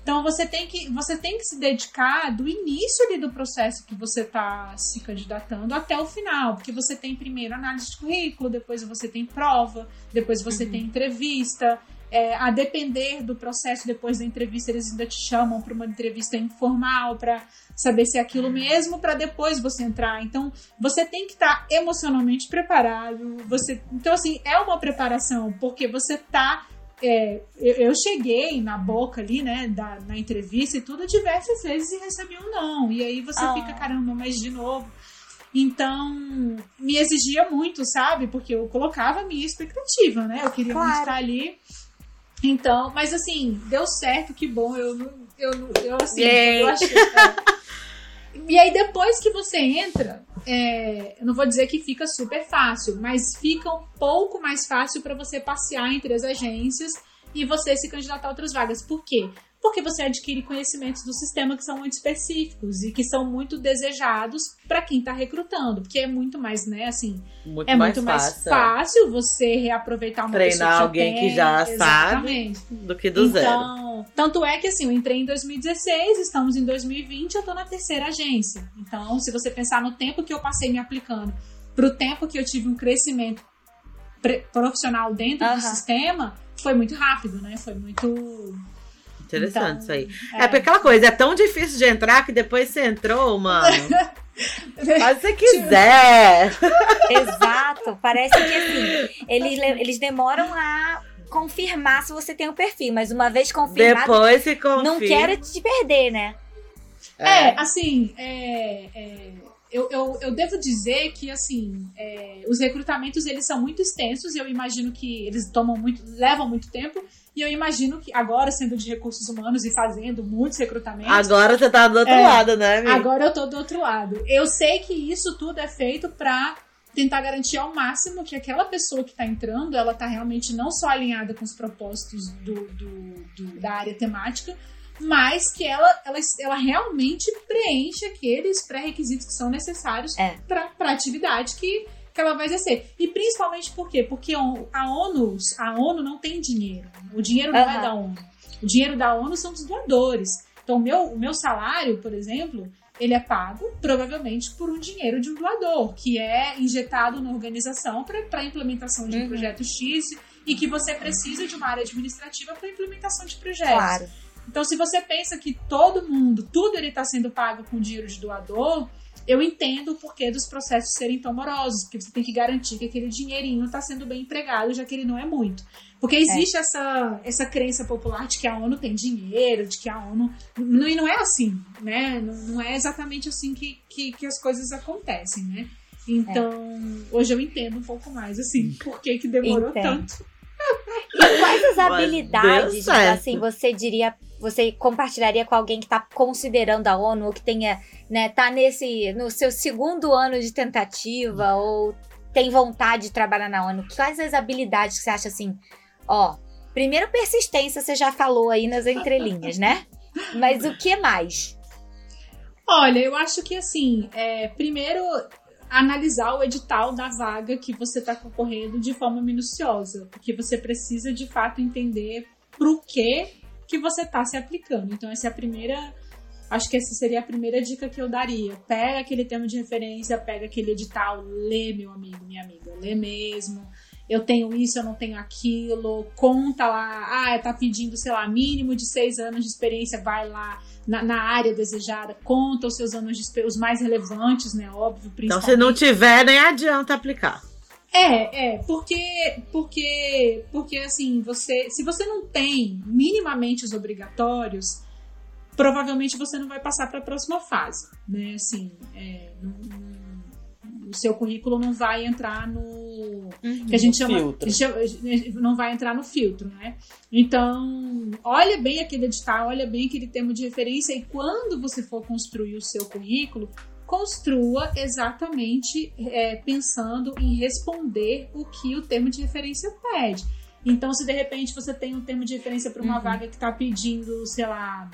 Então você tem que você tem que se dedicar do início ali do processo que você está se candidatando até o final, porque você tem primeiro análise de currículo, depois você tem prova, depois você uhum. tem entrevista. É, a depender do processo, depois da entrevista, eles ainda te chamam para uma entrevista informal para saber se é aquilo mesmo, para depois você entrar. Então, você tem que estar tá emocionalmente preparado. Você, então, assim, é uma preparação, porque você está é, eu, cheguei na boca ali, né, da, na entrevista e tudo, diversas vezes e recebi um não. E aí você oh. fica, caramba, mas de novo. Então, me exigia muito, sabe? Porque eu colocava a minha expectativa, né? Eu queria claro. muito estar ali. Então, mas assim, deu certo, que bom. Eu eu, eu assim, eu achei. (laughs) E aí, depois que você entra, é, eu não vou dizer que fica super fácil, mas fica um pouco mais fácil para você passear entre as agências e você se candidatar a outras vagas. Por quê? Porque você adquire conhecimentos do sistema que são muito específicos e que são muito desejados para quem está recrutando, porque é muito mais, né, assim, muito é mais muito mais fácil. fácil você reaproveitar uma Treinar que alguém tem, que já exatamente. sabe do que do então, zero. Tanto é que assim, eu entrei em 2016, estamos em 2020, eu estou na terceira agência. Então, se você pensar no tempo que eu passei me aplicando, para o tempo que eu tive um crescimento profissional dentro do sistema, foi muito rápido, né? Foi muito Interessante então, isso aí. É. é porque aquela coisa, é tão difícil de entrar que depois você entrou, mano. (laughs) Faz que você quiser. Exato. Parece que assim, eles, eles demoram a confirmar se você tem o perfil, mas uma vez confirmado, depois se confirma. não quero te perder, né? É, é assim, é, é, eu, eu, eu, devo dizer que assim, é, os recrutamentos eles são muito extensos. Eu imagino que eles tomam muito, levam muito tempo. E eu imagino que agora, sendo de recursos humanos e fazendo muitos recrutamentos. Agora você tá do outro é, lado, né, amiga? Agora eu tô do outro lado. Eu sei que isso tudo é feito para tentar garantir ao máximo que aquela pessoa que está entrando, ela tá realmente não só alinhada com os propósitos do, do, do, da área temática, mas que ela, ela, ela realmente preenche aqueles pré-requisitos que são necessários é. para a atividade que que ela vai exercer. E principalmente por quê? Porque a ONU, a ONU não tem dinheiro. O dinheiro não uhum. é da ONU. O dinheiro da ONU são dos doadores. Então, o meu, o meu salário, por exemplo, ele é pago provavelmente por um dinheiro de um doador, que é injetado na organização para a implementação de um uhum. projeto X e que você precisa de uma área administrativa para a implementação de projetos. Claro. Então, se você pensa que todo mundo, tudo ele está sendo pago com dinheiro de doador, eu entendo o porquê dos processos serem tão morosos, porque você tem que garantir que aquele dinheirinho está sendo bem empregado, já que ele não é muito. Porque é. existe é. essa, essa crença popular de que a ONU tem dinheiro, de que a ONU. Não, e não é assim, né? Não, não é exatamente assim que, que, que, as coisas acontecem, né? Então, é. hoje eu entendo um pouco mais, assim, por que, que demorou Entendo. tanto. E quais as habilidades, assim, você diria, você compartilharia com alguém que está considerando a ONU ou que tenha né, tá nesse no seu segundo ano de tentativa ou tem vontade de trabalhar na ONU, quais as habilidades que você acha assim, ó, primeiro persistência você já falou aí nas entrelinhas, né? (laughs) Mas o que mais? Olha, eu acho que assim, é, primeiro analisar o edital da vaga que você está concorrendo de forma minuciosa, porque você precisa de fato entender pro que que você está se aplicando. Então essa é a primeira Acho que essa seria a primeira dica que eu daria. Pega aquele termo de referência, pega aquele edital, lê, meu amigo, minha amiga, lê mesmo. Eu tenho isso, eu não tenho aquilo. Conta lá, ah, tá pedindo, sei lá, mínimo de seis anos de experiência, vai lá na, na área desejada, conta os seus anos de experiência, os mais relevantes, né? Óbvio, principalmente. Então, se não tiver, nem adianta aplicar. É, é, porque, porque, porque assim, você, se você não tem minimamente os obrigatórios, provavelmente você não vai passar para a próxima fase, né? Assim, é, não, não, o seu currículo não vai entrar no uhum, que a gente chama, filtro. não vai entrar no filtro, né? Então, olha bem aquele edital, olha bem aquele termo de referência e quando você for construir o seu currículo, construa exatamente é, pensando em responder o que o termo de referência pede. Então, se de repente você tem um termo de referência para uma uhum. vaga que está pedindo, sei lá,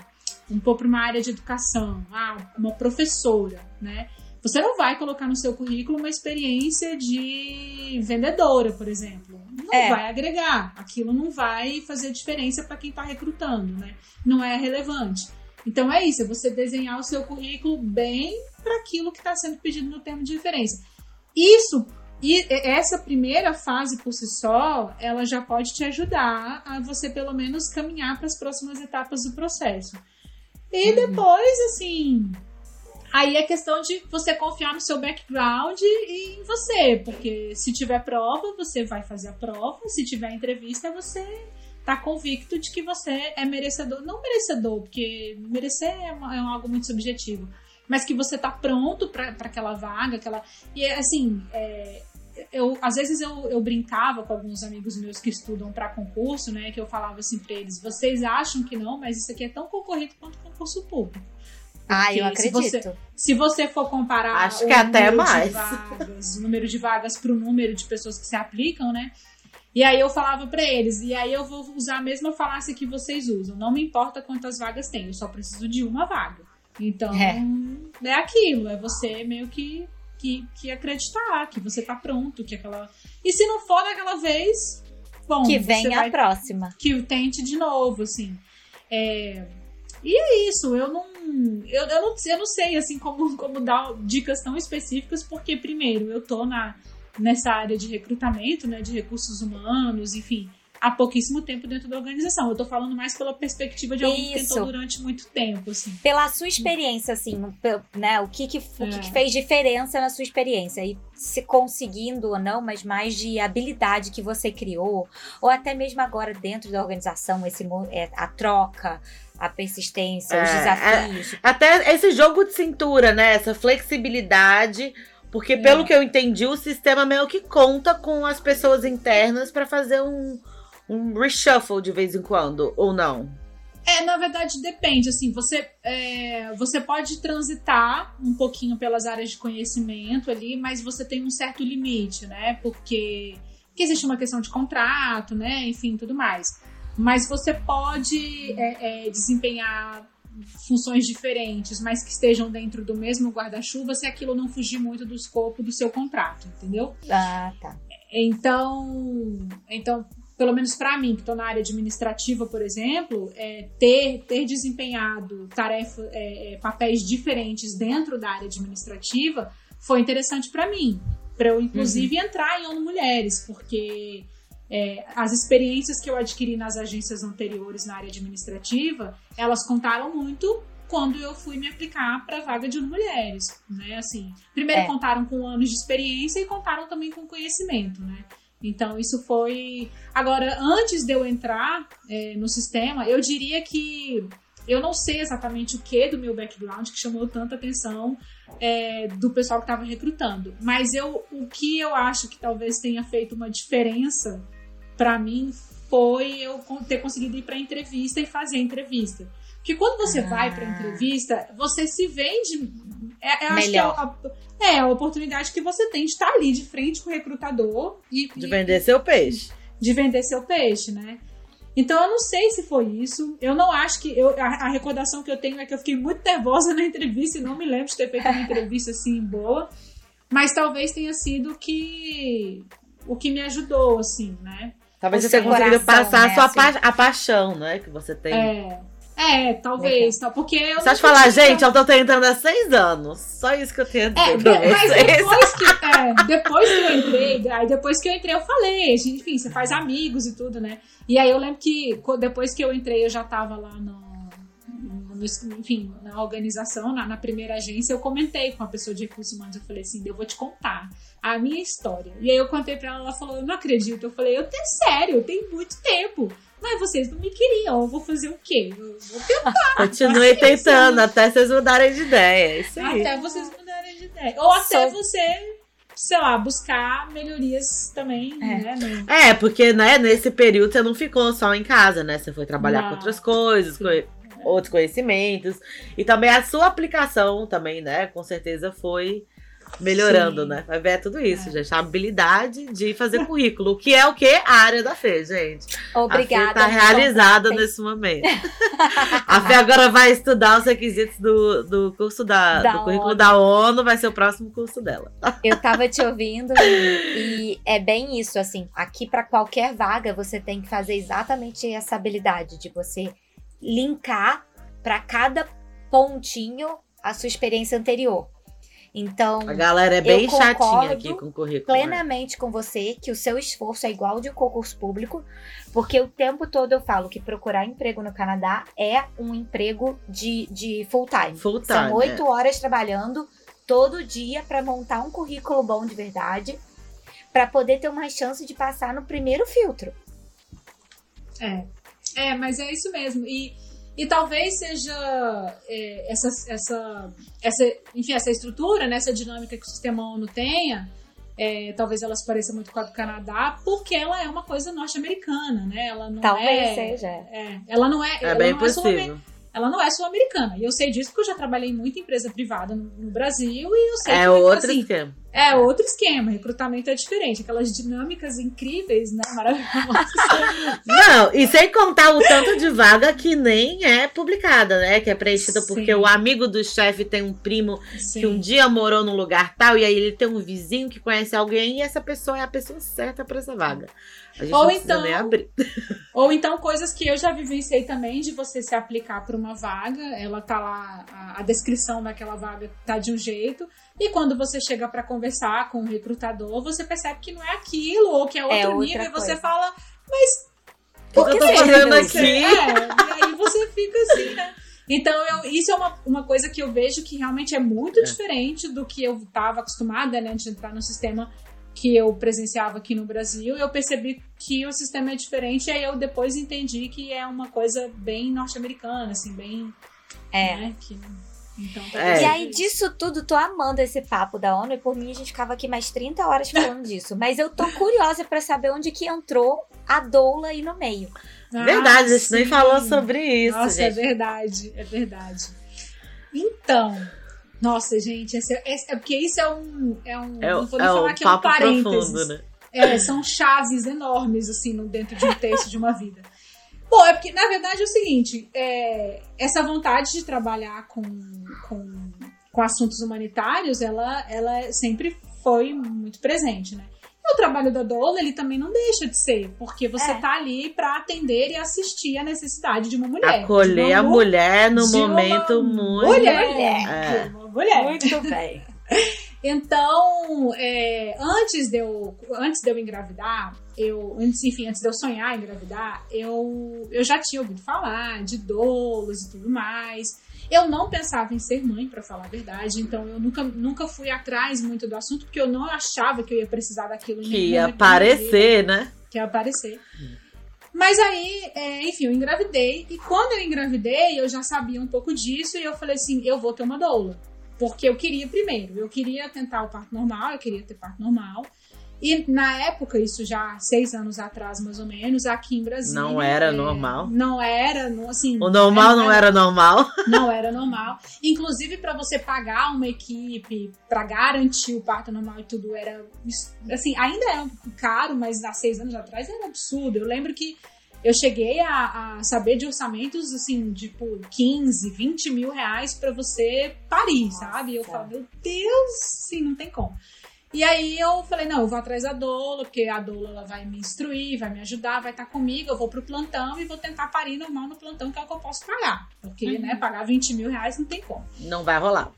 um pouco para uma área de educação, ah, uma professora, né? Você não vai colocar no seu currículo uma experiência de vendedora, por exemplo. Não É. vai agregar. Aquilo não vai fazer diferença para quem está recrutando, né? Não é relevante. Então é isso, é você desenhar o seu currículo bem para aquilo que está sendo pedido no termo de referência. Isso e essa primeira fase por si só, ela já pode te ajudar a você pelo menos caminhar para as próximas etapas do processo. E depois, assim, aí é questão de você confiar no seu background e em você, porque se tiver prova, você vai fazer a prova, se tiver entrevista, você tá convicto de que você é merecedor, não merecedor, porque merecer é, uma- é algo muito subjetivo, mas que você tá pronto para aquela vaga, aquela e é, assim, é, eu às vezes eu, eu brincava com alguns amigos meus que estudam para concurso, né, que eu falava assim para eles, vocês acham que não, mas isso aqui é tão concorrido quanto concurso público. Ah, eu Porque se você- acredito. Se você for comparar Acho o que até mais. vagas, o número de vagas para o número de pessoas que se aplicam, né? E aí eu falava para eles, e aí eu vou usar a mesma falácia que vocês usam. Não me importa quantas vagas tem, eu só preciso de uma vaga. Então, É. é, aquilo, é você meio que, que, que acreditar que você tá pronto, que aquela. E se não for daquela vez, bom, Que vai a próxima. que o tente de novo, assim. É, E é isso, eu não. Eu, eu, não, eu não sei assim como, como dar dicas tão específicas, porque, primeiro, eu tô na, nessa área de recrutamento, né? De recursos humanos, enfim, há pouquíssimo tempo dentro da organização. Eu tô falando mais pela perspectiva de alguém que tentou durante muito tempo, assim. Pela sua experiência, assim, né? O que que, o que É. que fez diferença na sua experiência? E se conseguindo ou não, mas mais de habilidade que você criou, ou até mesmo agora dentro da organização, esse, mo- é, a troca, a persistência, os É, desafios. Até esse jogo de cintura, né? Essa flexibilidade. Porque, pelo É. que eu entendi, o sistema meio que conta com as pessoas internas pra fazer um, um reshuffle de vez em quando, ou não? É, na verdade, depende. Assim, você, é, você pode transitar um pouquinho pelas áreas de conhecimento ali, mas você tem um certo limite, né? Porque, porque existe uma questão de contrato, né? Enfim, tudo mais. Mas você pode é, é, desempenhar funções diferentes, mas que estejam dentro do mesmo guarda-chuva, se aquilo não fugir muito do escopo do seu contrato, entendeu? Ah, tá. Então, então pelo menos para mim, que estou na área administrativa, por exemplo, é, ter, ter desempenhado tarefa, é, é, papéis diferentes dentro da área administrativa foi interessante para mim. Para eu, inclusive, entrar em ONU Mulheres, porque é, as experiências que eu adquiri nas agências anteriores na área administrativa, elas contaram muito quando eu fui me aplicar para vaga de Mulheres, né? Assim, primeiro É. contaram com anos de experiência e contaram também com conhecimento, né? Então, isso foi. Agora, antes de eu entrar é, no sistema, eu diria que eu não sei exatamente o que do meu background que chamou tanta atenção é, do pessoal que estava recrutando. Mas eu, o que eu acho que talvez tenha feito uma diferença para mim foi eu ter conseguido ir para entrevista e fazer a entrevista. Porque quando você Ah. vai para entrevista, você se vende. É, eu acho que é Melhor. a, é a oportunidade que você tem de estar ali de frente com o recrutador e, De e- vender seu peixe. de vender seu peixe, né? Então eu não sei se foi isso. Eu não acho que. Eu, a, a recordação que eu tenho é que eu fiquei muito nervosa na entrevista e não me lembro de ter feito uma entrevista assim boa. Mas talvez tenha sido que. o que me ajudou, assim, né? Talvez você tenha conseguido passar né, a, sua assim. pa- a paixão, né? Que você tem. É. É, talvez, tá? Porque eu. Só te falar, tinha- gente, eu tô tentando há seis anos. Só isso que eu tenho a dizer É, de- mas depois que, (laughs) é, depois que eu entrei, aí depois que eu entrei, eu falei, enfim, você faz amigos e tudo, né? E aí eu lembro que depois que eu entrei, eu já tava lá no- enfim, na organização, na, na primeira agência, eu comentei com a pessoa de recursos humanos, eu falei assim, eu vou te contar a minha história. E aí eu contei pra ela, ela falou, eu não acredito. Eu falei, eu tenho sério, eu tenho muito tempo. Mas vocês não me queriam, eu vou fazer o quê? Eu vou tentar. (laughs) Continue tentando até vocês mudarem de ideia. É isso aí. Até vocês mudarem de ideia. Ou até Sou- você, sei lá, buscar melhorias também, É. né? no- É, porque, né, nesse período você não ficou só em casa, né? Você foi trabalhar Não. com outras coisas, com outros conhecimentos. E também a sua aplicação também, né? Com certeza foi melhorando, Sim. né? Vai ver é tudo isso, gente. A habilidade de fazer currículo. O que é o quê? A área da Fê, gente. Obrigada. A Fê tá realizada contratem. nesse momento. (laughs) a Fê agora vai estudar os requisitos do, do curso da, Da do currículo ONU. da ONU, vai ser o próximo curso dela. (laughs) Eu tava te ouvindo e, e é bem isso, assim. Aqui pra qualquer vaga você tem que fazer exatamente essa habilidade de você linkar pra cada pontinho a sua experiência anterior. Então, A galera é bem chatinha aqui com o currículo. né? plenamente com você que o seu esforço é igual de um concurso público, porque o tempo todo eu falo que procurar emprego no Canadá é um emprego de, de full time. Full time, São oito é. horas trabalhando todo dia para montar um currículo bom de verdade, para poder ter uma chance de passar no primeiro filtro. É. É, mas é isso mesmo. E, e talvez seja é, essa, essa, essa, enfim, essa estrutura, né, essa dinâmica que o sistema ONU tenha, é, talvez ela se pareça muito com a do Canadá, porque ela é uma coisa norte-americana, né? Ela não Talvez é, seja. É, ela não é, É ela bem não é possível. ela não é sul-americana. E eu sei disso porque eu já trabalhei em muita empresa privada no, no Brasil e eu sei É que, outro assim, esquema. É outro esquema, recrutamento é diferente, aquelas dinâmicas incríveis, né, maravilhosas. (laughs) Não, e sem contar o tanto de vaga que nem é publicada, né? Que é preenchida porque o amigo do chefe tem um primo Sim. que um dia morou num lugar tal, e aí ele tem um vizinho que conhece alguém, e essa pessoa é a pessoa certa pra essa vaga. Ou então-. (laughs) Ou então coisas que eu já vivenciei também de você se aplicar para uma vaga, ela tá lá, a, a descrição daquela vaga tá de um jeito, e quando você chega para conversar com o recrutador, você percebe que não é aquilo, ou que é outro outra nível, e você coisa. fala, O que eu tô você fazendo aqui? é, e aí você fica assim, né? Então, eu- isso é uma, uma coisa que eu vejo que realmente é muito É. diferente do que eu estava acostumada, né, de entrar no sistema que eu presenciava aqui no Brasil. Eu percebi que o sistema é diferente, e aí eu depois entendi que é uma coisa bem norte-americana, assim, bem. É. Né, que, então, É. E aí, isso. disso tudo, tô amando esse papo da ONU e por mim a gente ficava aqui mais 30 horas falando (laughs) disso. Mas eu tô curiosa pra saber onde que entrou a doula aí no meio. Verdade, a gente nem sim. falou sobre isso, Nossa, é gente. verdade, é verdade. Então, nossa, gente, esse, esse- é porque isso é um. É um É, não vou nem é falar o que é um papo parênteses. profundo, né? É, são chaves enormes, assim, no, dentro de um texto de uma vida. Bom, é porque, na verdade, é o seguinte: é, essa vontade de trabalhar com, com, com assuntos humanitários, ela, ela sempre foi muito presente, né? E o trabalho da doula, ele também não deixa de ser, porque você É. tá ali para atender e assistir a necessidade de uma mulher. Acolher de a uma mulher no uma momento muito. Mulher! É. De uma mulher. Muito bem. (laughs) Então, é, antes, de eu, antes de eu engravidar, eu, antes, enfim, antes de eu sonhar em engravidar, eu, eu já tinha ouvido falar de doulas e tudo mais. Eu não pensava em ser mãe, pra falar a verdade, então eu nunca, nunca fui atrás muito do assunto, porque eu não achava que eu ia precisar daquilo. Que ia vida aparecer, né? que ia aparecer. Mas aí, é, enfim, eu engravidei. E quando eu engravidei, eu já sabia um pouco disso. E eu falei assim: eu vou ter uma doula. Porque eu queria primeiro. Eu queria tentar o parto normal, eu queria ter parto normal. E na época, isso já seis anos atrás, mais ou menos, aqui em Brasília. Não era é, normal. Não era, não, assim. O normal não era normal. (laughs) Não era normal. Inclusive, para você pagar uma equipe para garantir o parto normal e tudo, era. Assim, ainda é um pouco caro, mas há seis anos atrás era absurdo. Eu lembro que eu cheguei a, a saber de orçamentos, assim, tipo 15, 20 mil reais para você parir, sabe? E eu falo, meu Deus, sim, não tem como. E aí eu falei, não, eu vou atrás da doula, porque a doula ela vai me instruir, vai me ajudar, vai estar comigo, eu vou pro plantão e vou tentar parir normal no plantão, que é o que eu posso pagar. Porque, né, pagar 20 mil reais não tem como. Não vai rolar.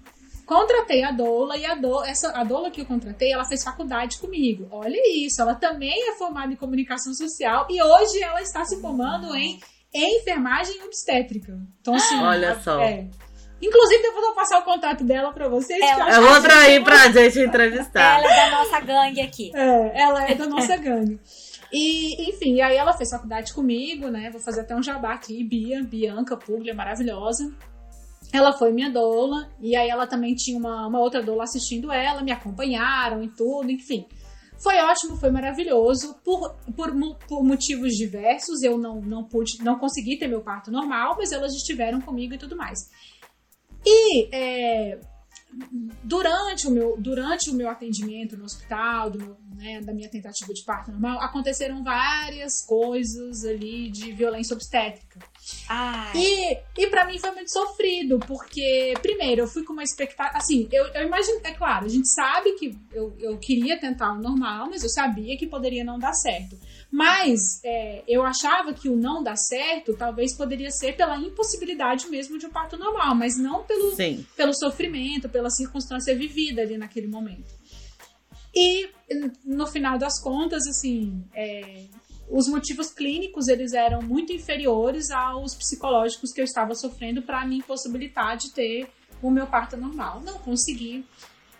Contratei a doula e a doula, essa, a doula que eu contratei, ela fez faculdade comigo. Olha isso, ela também é formada em comunicação social e hoje ela está se formando em enfermagem obstétrica. Então, assim, Olha só. é. Inclusive, depois eu vou passar o contato dela pra vocês. Ela- que eu É outra aí pra gente entrevistar. Ela é da nossa gangue aqui. é, ela é da nossa gangue. E, enfim, aí ela fez faculdade comigo, né? Vou fazer até um jabá aqui. Bia, Bianca Puglia, maravilhosa. Ela foi minha doula. E aí ela também tinha uma, uma outra doula assistindo ela, me acompanharam e tudo, enfim. Foi ótimo, foi maravilhoso. Por, por, por motivos diversos, eu não, não pude, não consegui ter meu parto normal, mas elas estiveram comigo e tudo mais. E é, durante o meu, durante o meu atendimento no hospital, do né, da minha tentativa de parto normal, aconteceram várias coisas ali de violência obstétrica. Ai. E, e para mim foi muito sofrido, porque, primeiro, eu fui com uma expectativa. Assim, eu, eu imagino, é claro, a gente sabe que eu, eu queria tentar o normal, mas eu sabia que poderia não dar certo. Mas é, eu achava que o não dar certo talvez poderia ser pela impossibilidade mesmo de um parto normal, mas não pelo, Sim. pelo sofrimento, pela circunstância vivida ali naquele momento. E no final das contas, assim, é, os motivos clínicos eles eram muito inferiores aos psicológicos que eu estava sofrendo para me impossibilitar de ter o meu parto normal. Não consegui.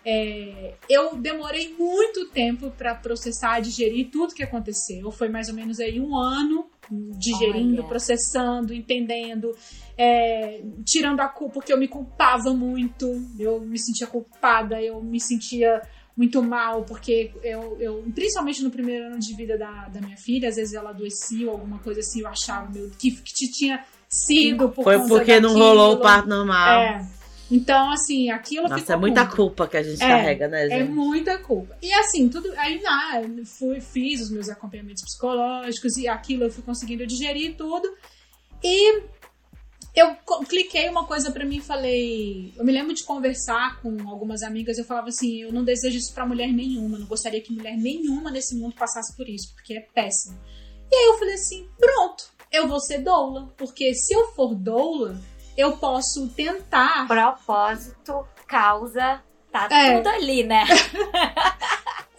É, eu demorei muito tempo para processar, digerir tudo que aconteceu. Foi mais ou menos aí um ano digerindo, processando, entendendo, é, tirando a culpa, porque eu me culpava muito, eu me sentia culpada, eu me sentia muito mal, porque eu, eu principalmente no primeiro ano de vida da, da minha filha, às vezes ela adoecia ou alguma coisa assim, eu achava meu, que, que tinha sido por Foi porque não rolou o parto normal. É. Então, assim, aquilo Nossa, é muita muito. culpa que a gente É, carrega, né, É gente? muita culpa. E assim, tudo. Aí na, fui, fiz os meus acompanhamentos psicológicos e aquilo eu fui conseguindo digerir tudo. E eu cliquei uma coisa pra mim e falei. Eu me lembro de conversar com algumas amigas. Eu falava assim: eu não desejo isso pra mulher nenhuma. Não gostaria que mulher nenhuma nesse mundo passasse por isso, porque é péssimo. E aí eu falei assim: pronto, eu vou ser doula. Porque se eu for doula, eu posso tentar Propósito, causa, tá É. tudo ali, né? (laughs)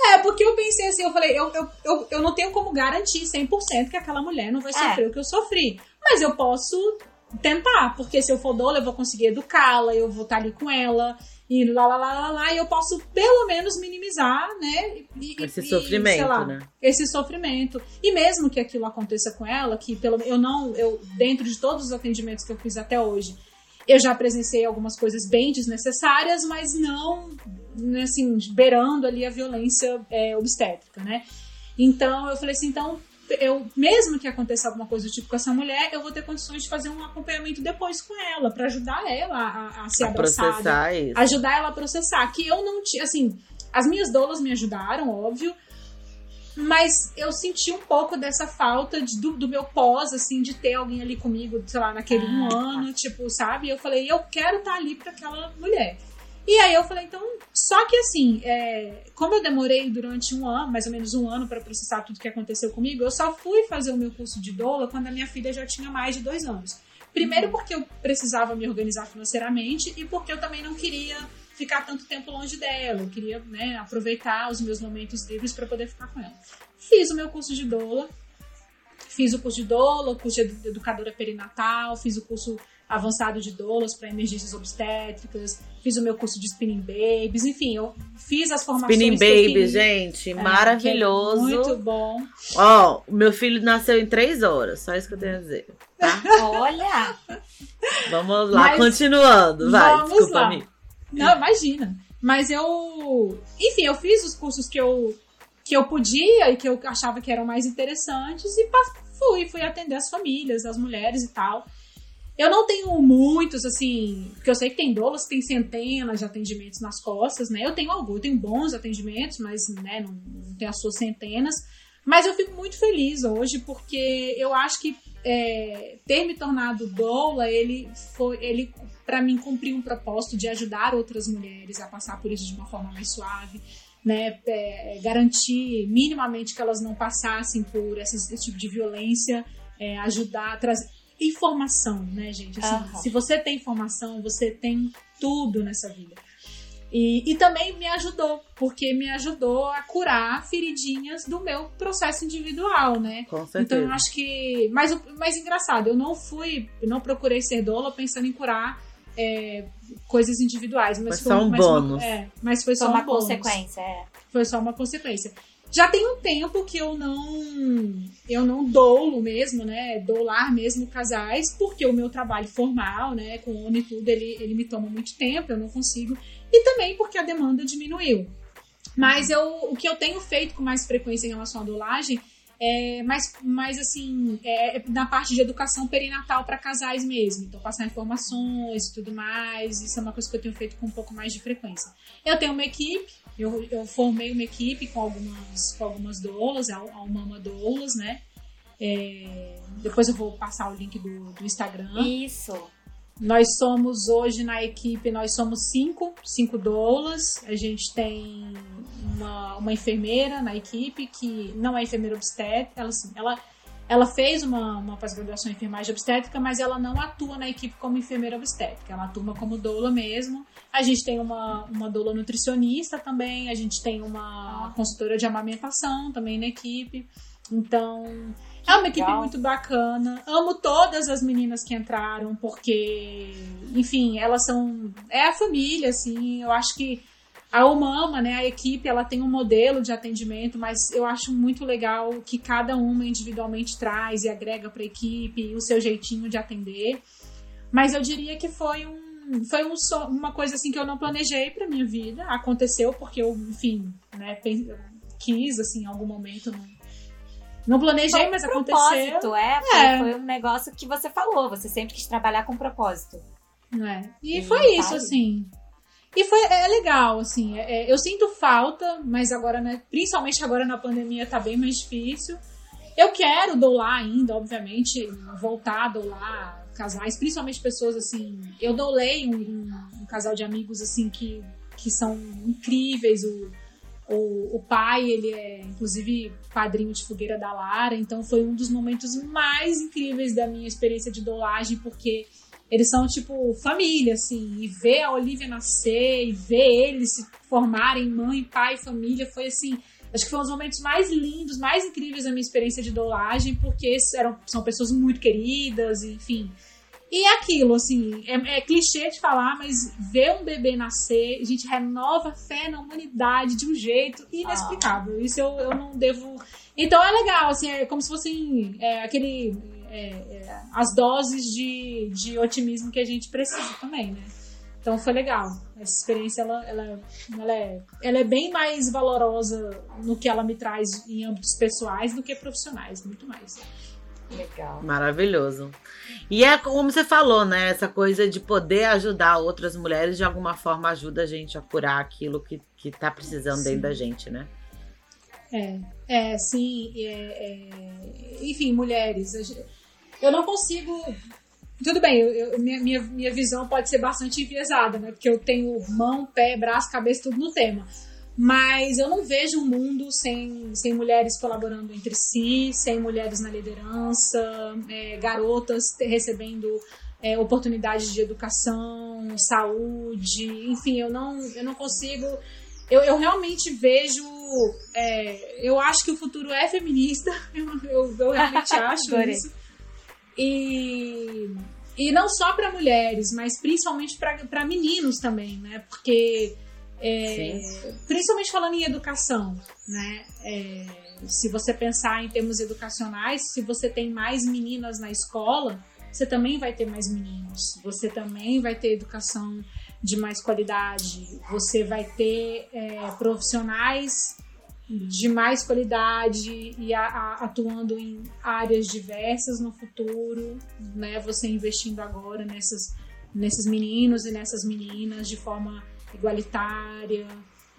É, porque eu pensei assim, eu falei, eu, eu, eu, eu não tenho como garantir 100% que aquela mulher não vai É. sofrer o que eu sofri. Mas eu posso tentar, porque se eu for doula, eu vou conseguir educá-la, eu vou estar ali com ela, e lá, lá, lá, lá, lá, e eu posso pelo menos minimizar, né? e- Esse e, sofrimento, sei lá, né? Esse sofrimento. E mesmo que aquilo aconteça com ela, que pelo eu não, eu, dentro de todos os atendimentos que eu fiz até hoje, eu já presenciei algumas coisas bem desnecessárias, mas não, né, assim, beirando ali a violência é, obstétrica, né? Então, eu falei assim, então, eu, mesmo que aconteça alguma coisa do tipo com essa mulher, eu vou ter condições de fazer um acompanhamento depois com ela, pra ajudar ela a, a ser A abraçada, processar isso. ajudar ela a processar. Que eu não tinha, assim, as minhas doulas me ajudaram, óbvio, mas eu senti um pouco dessa falta de- do, do meu pós, assim, de ter alguém ali comigo, sei lá, naquele um Ah, tá. ano, tipo, sabe? E eu falei, eu quero estar ali pra aquela mulher. E aí eu falei, então, só que assim, é, como eu demorei durante um ano, mais ou menos um ano, pra processar tudo que aconteceu comigo, eu só fui fazer o meu curso de doula quando a minha filha já tinha mais de dois anos. Primeiro porque eu precisava me organizar financeiramente e porque eu também não queria ficar tanto tempo longe dela. Eu queria né, aproveitar os meus momentos livres para poder ficar com ela. Fiz o meu curso de doula, fiz o curso de doula, o curso de educadora perinatal, fiz o curso avançado de doulas para emergências obstétricas, fiz o meu curso de spinning babies, enfim, eu fiz as formações Spinning Baby, queria. gente, É, maravilhoso. é muito bom. Ó, o meu filho nasceu em três horas, só isso que eu tenho a dizer. Tá? (laughs) Olha, Vamos lá, Mas- continuando, vai. Vamos Desculpa, lá. Não, imagina. Mas eu. Enfim, eu fiz os cursos que eu, que eu podia e que eu achava que eram mais interessantes e fui, fui atender as famílias, as mulheres e tal. Eu não tenho muitos, assim, porque eu sei que tem doulas que tem centenas de atendimentos nas costas, né? Eu tenho alguns, eu tenho bons atendimentos, mas né, não, não tenho as suas centenas. Mas eu fico muito feliz hoje porque eu acho que é, ter me tornado doula, ele foi, ele para mim cumpriu um propósito de ajudar outras mulheres a passar por isso de uma forma mais suave, né? É, garantir minimamente que elas não passassem por essas- esse tipo de violência, é, ajudar trazer informação, né, gente? Assim, Aham. Se você tem informação, você tem tudo nessa vida. E, e também me ajudou, porque me ajudou a curar feridinhas do meu processo individual, né? Com Então certeza. eu acho que. Mas, o- mas engraçado, eu não fui. Eu não procurei ser doula pensando em curar é, coisas individuais. Mas Foi só um mas foi- bônus. é, mas foi só foi uma um bônus. consequência. É. Foi só uma consequência. Já tem um tempo que eu não eu não doulo mesmo, né? Doular mesmo casais, porque o meu trabalho formal, né, com o ONU e tudo, ele, ele me toma muito tempo, eu não consigo. E também porque a demanda diminuiu. Mas eu, o que eu tenho feito com mais frequência em relação à doulagem é, mas, mas assim, é, é na parte de educação perinatal para casais mesmo. Então, passar informações e tudo mais. Isso é uma coisa que eu tenho feito com um pouco mais de frequência. Eu tenho uma equipe, eu, eu formei uma equipe com algumas, com algumas doulas, a, a Mama Doulas, né? É, depois eu vou passar o link do, do Instagram. Isso. Nós somos hoje na equipe, nós somos cinco, cinco doulas. A gente tem uma, uma enfermeira na equipe que não é enfermeira obstétrica, ela, ela, ela fez uma, uma pós-graduação em enfermagem obstétrica, mas ela não atua na equipe como enfermeira obstétrica, ela atua como doula mesmo. A gente tem uma, uma doula nutricionista também, a gente tem uma consultora de amamentação também na equipe. Então, é uma equipe muito bacana. Amo todas as meninas que entraram, porque, enfim, elas são. É a família, assim. Eu acho que a Umama, né, a equipe, ela tem um modelo de atendimento, mas eu acho muito legal que cada uma individualmente traz e agrega para a equipe o seu jeitinho de atender. Mas eu diria que foi um foi um, uma coisa assim que eu não planejei para minha vida. Aconteceu porque eu, enfim, né, quis assim em algum momento não não planejei, mas aconteceu. É, foi, é. foi um negócio que você falou. Você sempre quis trabalhar com propósito. É. E, e foi tá isso, aí. assim. E foi é legal, assim. É, é, eu sinto falta, mas agora, né? Principalmente agora na pandemia tá bem mais difícil. Eu quero doular ainda, obviamente, voltar a doular casais, principalmente pessoas assim. Eu doulei um, um, um casal de amigos assim que, que são incríveis. O, o, o pai, ele é inclusive padrinho de fogueira da Lara, então foi um dos momentos mais incríveis da minha experiência de dolagem, porque eles são tipo família, assim, e ver a Olivia nascer e ver eles se formarem mãe, pai, família, foi assim. Acho que foi um dos momentos mais lindos, mais incríveis da minha experiência de dolagem, porque eram, são pessoas muito queridas, enfim. E aquilo, assim, é, é, clichê de falar, mas ver um bebê nascer, a gente renova a fé na humanidade de um jeito inexplicável. Ah. Isso eu, eu não devo. Então é legal, assim, é como se fossem é, aquele. É, é, as doses de, de otimismo que a gente precisa também, né? Então foi legal. Essa experiência ela, ela, ela, é, ela é bem mais valorosa no que ela me traz em âmbitos pessoais do que profissionais, muito mais. Legal. Maravilhoso. E é como você falou, né? Essa coisa de poder ajudar outras mulheres de alguma forma ajuda a gente a curar aquilo que, que tá precisando sim. dentro da gente, né? É, é sim. É, é... Enfim, mulheres. Eu não consigo. Tudo bem, eu, eu, minha, minha, minha visão pode ser bastante enviesada, né? Porque eu tenho mão, pé, braço, cabeça, tudo no tema. Mas eu não vejo um mundo sem, sem mulheres colaborando entre si, sem mulheres na liderança, é, garotas recebendo é, oportunidades de educação, saúde, enfim, eu não, eu não consigo. Eu, eu realmente vejo. É, eu acho que o futuro é feminista, (laughs) eu, eu, eu realmente (laughs) acho isso. E, e não só para mulheres, mas principalmente para meninos também, né? Porque é, principalmente falando em educação, né? É, se você pensar em termos educacionais, se você tem mais meninas na escola, você também vai ter mais meninos. Você também vai ter educação de mais qualidade. Você vai ter é, profissionais de mais qualidade e a, a, atuando em áreas diversas no futuro, né? Você investindo agora nessas, nesses meninos e nessas meninas de forma igualitária,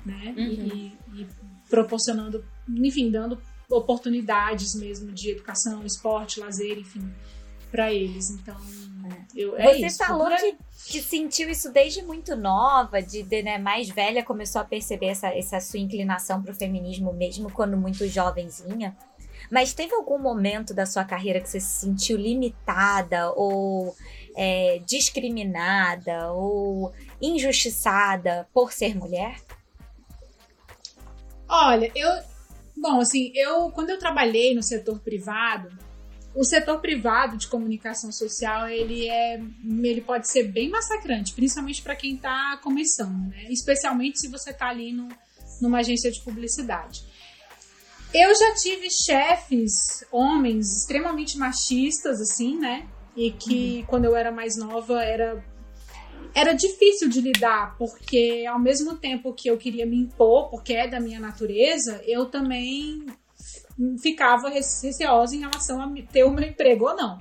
né? Uhum. E, e, proporcionando, enfim, dando oportunidades mesmo de educação, esporte, lazer, enfim, para eles. Então, eu, é Você isso. falou que, que sentiu isso desde muito nova, de, de né, mais velha, começou a perceber essa, essa sua inclinação para o feminismo mesmo quando muito jovenzinha. Mas teve algum momento da sua carreira que você se sentiu limitada ou é, discriminada ou injustiçada por ser mulher? Olha, eu. Bom, assim, eu quando eu trabalhei no setor privado, o setor privado de comunicação social ele é ele pode ser bem massacrante, principalmente para quem está começando, né? Especialmente se você está ali no, numa agência de publicidade. Eu já tive chefes, homens extremamente machistas, assim, né? E que uhum. quando eu era mais nova era era difícil de lidar, porque ao mesmo tempo que eu queria me impor, porque é da minha natureza, eu também ficava receosa em relação a ter o meu emprego ou não.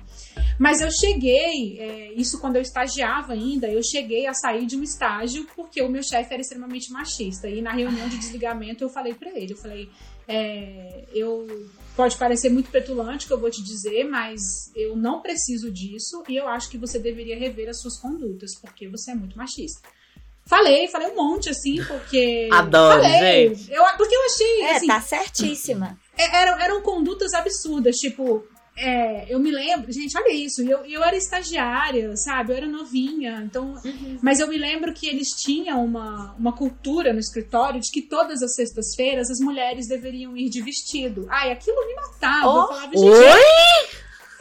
Mas eu cheguei, é, isso quando eu estagiava ainda, eu cheguei a sair de um estágio porque o meu chefe era extremamente machista. E na reunião de desligamento eu falei para ele, eu falei, é, eu pode parecer muito petulante que eu vou te dizer, mas eu não preciso disso e eu acho que você deveria rever as suas condutas porque você é muito machista. Falei, falei um monte, assim, porque. Adoro, falei, gente. Eu, porque eu achei. É, assim, tá certíssima. é- eram, eram condutas absurdas, tipo. É, eu me lembro, gente, olha isso, eu, eu era estagiária, sabe? Eu era novinha, então. Mas eu me lembro que eles tinham uma, uma cultura no escritório de que todas as sextas-feiras as mulheres deveriam ir de vestido. Ai, aquilo me matava. Oh, eu falava, gente, Oi?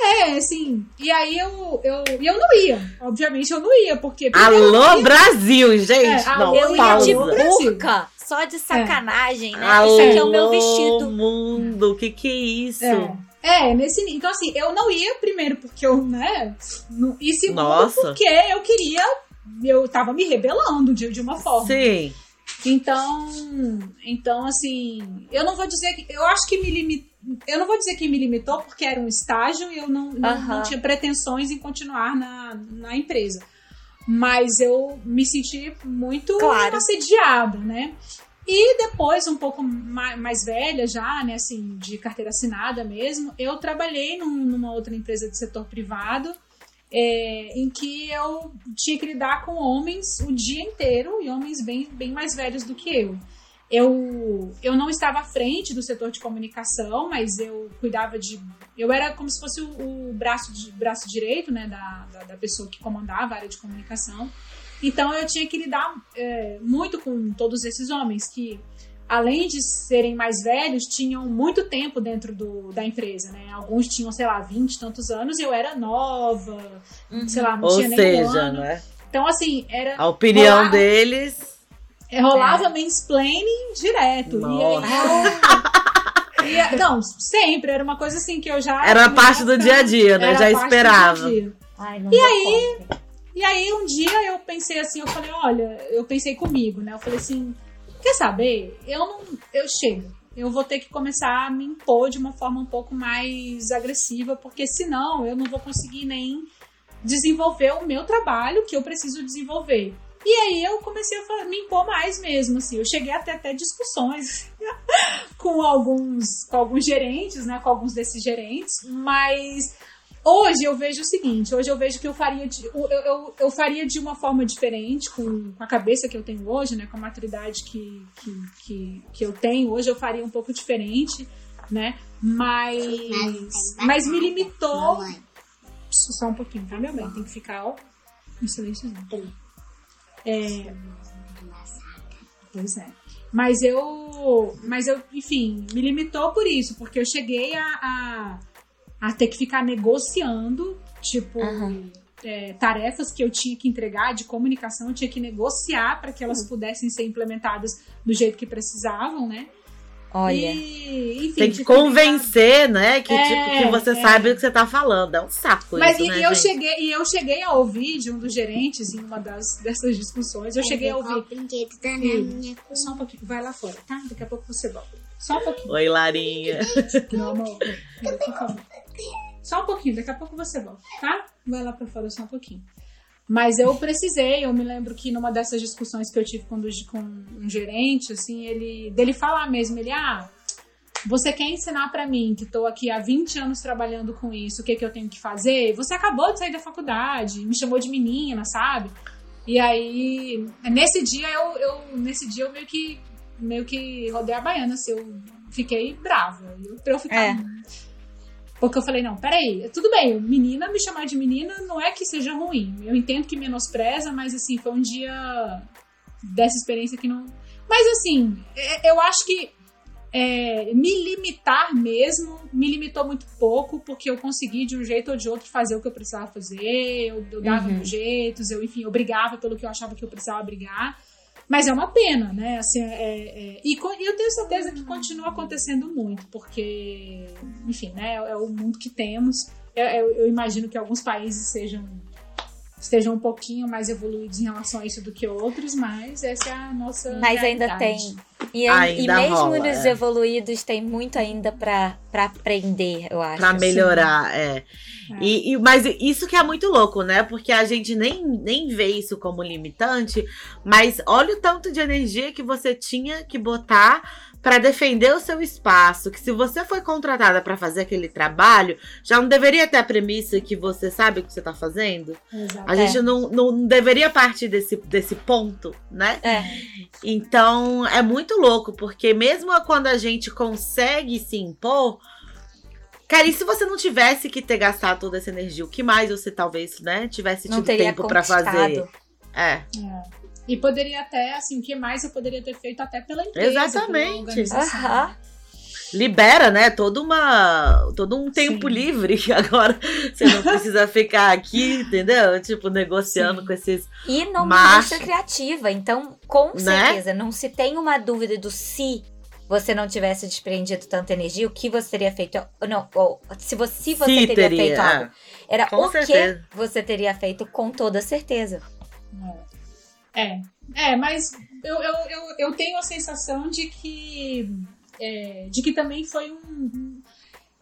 é, assim. E aí eu, eu, e eu não ia. Obviamente eu não ia, porque. Alô, Brasil, gente. É, não, Eu ia pausa. de Brasil. burca, só de sacanagem, né? Alô, Esse aqui é o meu vestido. mundo, o que que é isso? É, é, nesse nível. Então, assim, eu não ia primeiro porque eu, né? não- e segundo Nossa. porque eu queria. Eu tava me rebelando de, de uma forma. Sim. Então, então assim, eu não vou dizer que eu acho que me limitou, eu não vou dizer que me limitou porque era um estágio e eu não, não, não tinha pretensões em continuar na, na empresa. Mas eu me senti muito Claro. assediada, né? E depois, um pouco ma- mais velha já, né, assim, de carteira assinada mesmo, eu trabalhei num- numa outra empresa do setor privado, é, em que eu tinha que lidar com homens o dia inteiro e homens bem, bem mais velhos do que eu. Eu, eu não estava à frente do setor de comunicação, mas eu cuidava de. Eu era como se fosse o, o braço, de, braço direito né, da, da, da pessoa que comandava a área de comunicação. Então eu tinha que lidar é, muito com todos esses homens que, além de serem mais velhos, tinham muito tempo dentro do, da empresa, né? Alguns tinham, sei lá, 20 e tantos anos e eu era nova, sei lá, não Ou tinha nem um seja, ano. né? Então, assim, era. A opinião Rolava- deles. é, rolava mansplaining direto. E Nossa. aí, e, não, sempre. Era uma coisa assim que eu já. Era a parte do dia a dia, né? Era Já parte do esperava. dia a dia. Ai, não E aí? conta. E aí um dia eu pensei assim, eu falei, olha, eu pensei comigo, né? Eu falei assim, quer saber? Eu não, eu chego. Eu vou ter que começar a me impor de uma forma um pouco mais agressiva, porque senão eu não vou conseguir nem desenvolver o meu trabalho que eu preciso desenvolver. E aí eu comecei a me impor mais mesmo, assim. Eu cheguei até até discussões (laughs) com alguns com alguns gerentes, né, com alguns desses gerentes, mas Hoje eu vejo o seguinte, hoje eu vejo que eu faria de, eu, eu, eu faria de uma forma diferente, com, com a cabeça que eu tenho hoje, né? Com a maturidade que, que, que, que eu tenho, hoje eu faria um pouco diferente, né? Mas, mas me limitou. Só um pouquinho, tá, meu bem? Tem que ficar, ó, em silêncio. É, pois é. Mas eu, mas eu, enfim, me limitou por isso, porque eu cheguei a, a, a ter que ficar negociando, tipo, Aham. é, tarefas que eu tinha que entregar de comunicação, eu tinha que negociar para que elas pudessem ser implementadas do jeito que precisavam, né? Olha. E, enfim, Tem que convencer, né? Que, É, tipo, que você é. sabe o que você tá falando. É um saco Mas isso, e, né, eu gente? cheguei, e eu cheguei a ouvir de um dos gerentes em uma das, dessas discussões, eu cheguei a ouvir. brinquedo tá na minha Só um pouquinho, vai lá fora, tá? Daqui a pouco você volta. Só um pouquinho. Oi, Larinha. Meu amor, por favor. Só um pouquinho, daqui a pouco você volta, tá? Vai lá pra fora só um pouquinho. Mas eu precisei, eu me lembro que numa dessas discussões que eu tive com, com um gerente, assim, ele dele falar mesmo, ele, ah, você quer ensinar pra mim, que tô aqui há 20 anos trabalhando com isso, o que que eu tenho que fazer? Você acabou de sair da faculdade, me chamou de menina, sabe? E aí, nesse dia eu, eu nesse dia eu meio que meio que rodei a baiana, assim, eu fiquei brava. Eu, pra eu ficar É. porque eu falei, não, peraí, tudo bem, menina, me chamar de menina não é que seja ruim. Eu entendo que menospreza, mas assim, foi um dia dessa experiência que não. Mas assim, é- eu acho que é, me limitar mesmo me limitou muito pouco, porque eu consegui de um jeito ou de outro fazer o que eu precisava fazer, eu, eu dava Uhum. jeitos, eu, enfim, eu brigava pelo que eu achava que eu precisava brigar. Mas é uma pena, né? Assim, é, é- e eu tenho certeza que continua acontecendo muito, porque, enfim, né? É o mundo que temos. Eu, eu- eu imagino que alguns países sejam estejam um pouquinho mais evoluídos em relação a isso do que outros, mas essa é a nossa. Mas ainda realidade. tem. E, Ainda e mesmo rola, nos é. evoluídos, tem muito ainda pra aprender, eu acho. Pra melhorar, é. É. E, e- mas isso que é muito louco, né? Porque a gente nem, nem vê isso como limitante, mas olha o tanto de energia que você tinha que botar pra defender o seu espaço. Que se você foi contratada pra fazer aquele trabalho, já não deveria ter a premissa que você sabe o que você tá fazendo. Exato. A gente não, não deveria partir desse, desse ponto, né? É. Então é muito louco, porque mesmo quando a gente consegue se impor. Cara, e se você não tivesse que ter gastado toda essa energia, o que mais você talvez, né, tivesse tido tempo pra fazer? É. É. E poderia até, assim, o que mais eu poderia ter feito até pela empresa. Exatamente. Aham. Libera, né, todo uma todo um tempo Sim. livre (laughs) que agora você não precisa ficar aqui, entendeu? Tipo negociando Sim. com esses E Mas- deixa criativa. Então, com Né? certeza, não se tem uma dúvida do se você não tivesse desprendido tanta energia, o que você teria feito. Não, ou se você, se você Se teria, teria, feito é. algo. Era Com o certeza. que você teria feito com toda certeza. É. É, mas eu, eu, eu, eu tenho a sensação de que. é, de que também foi um.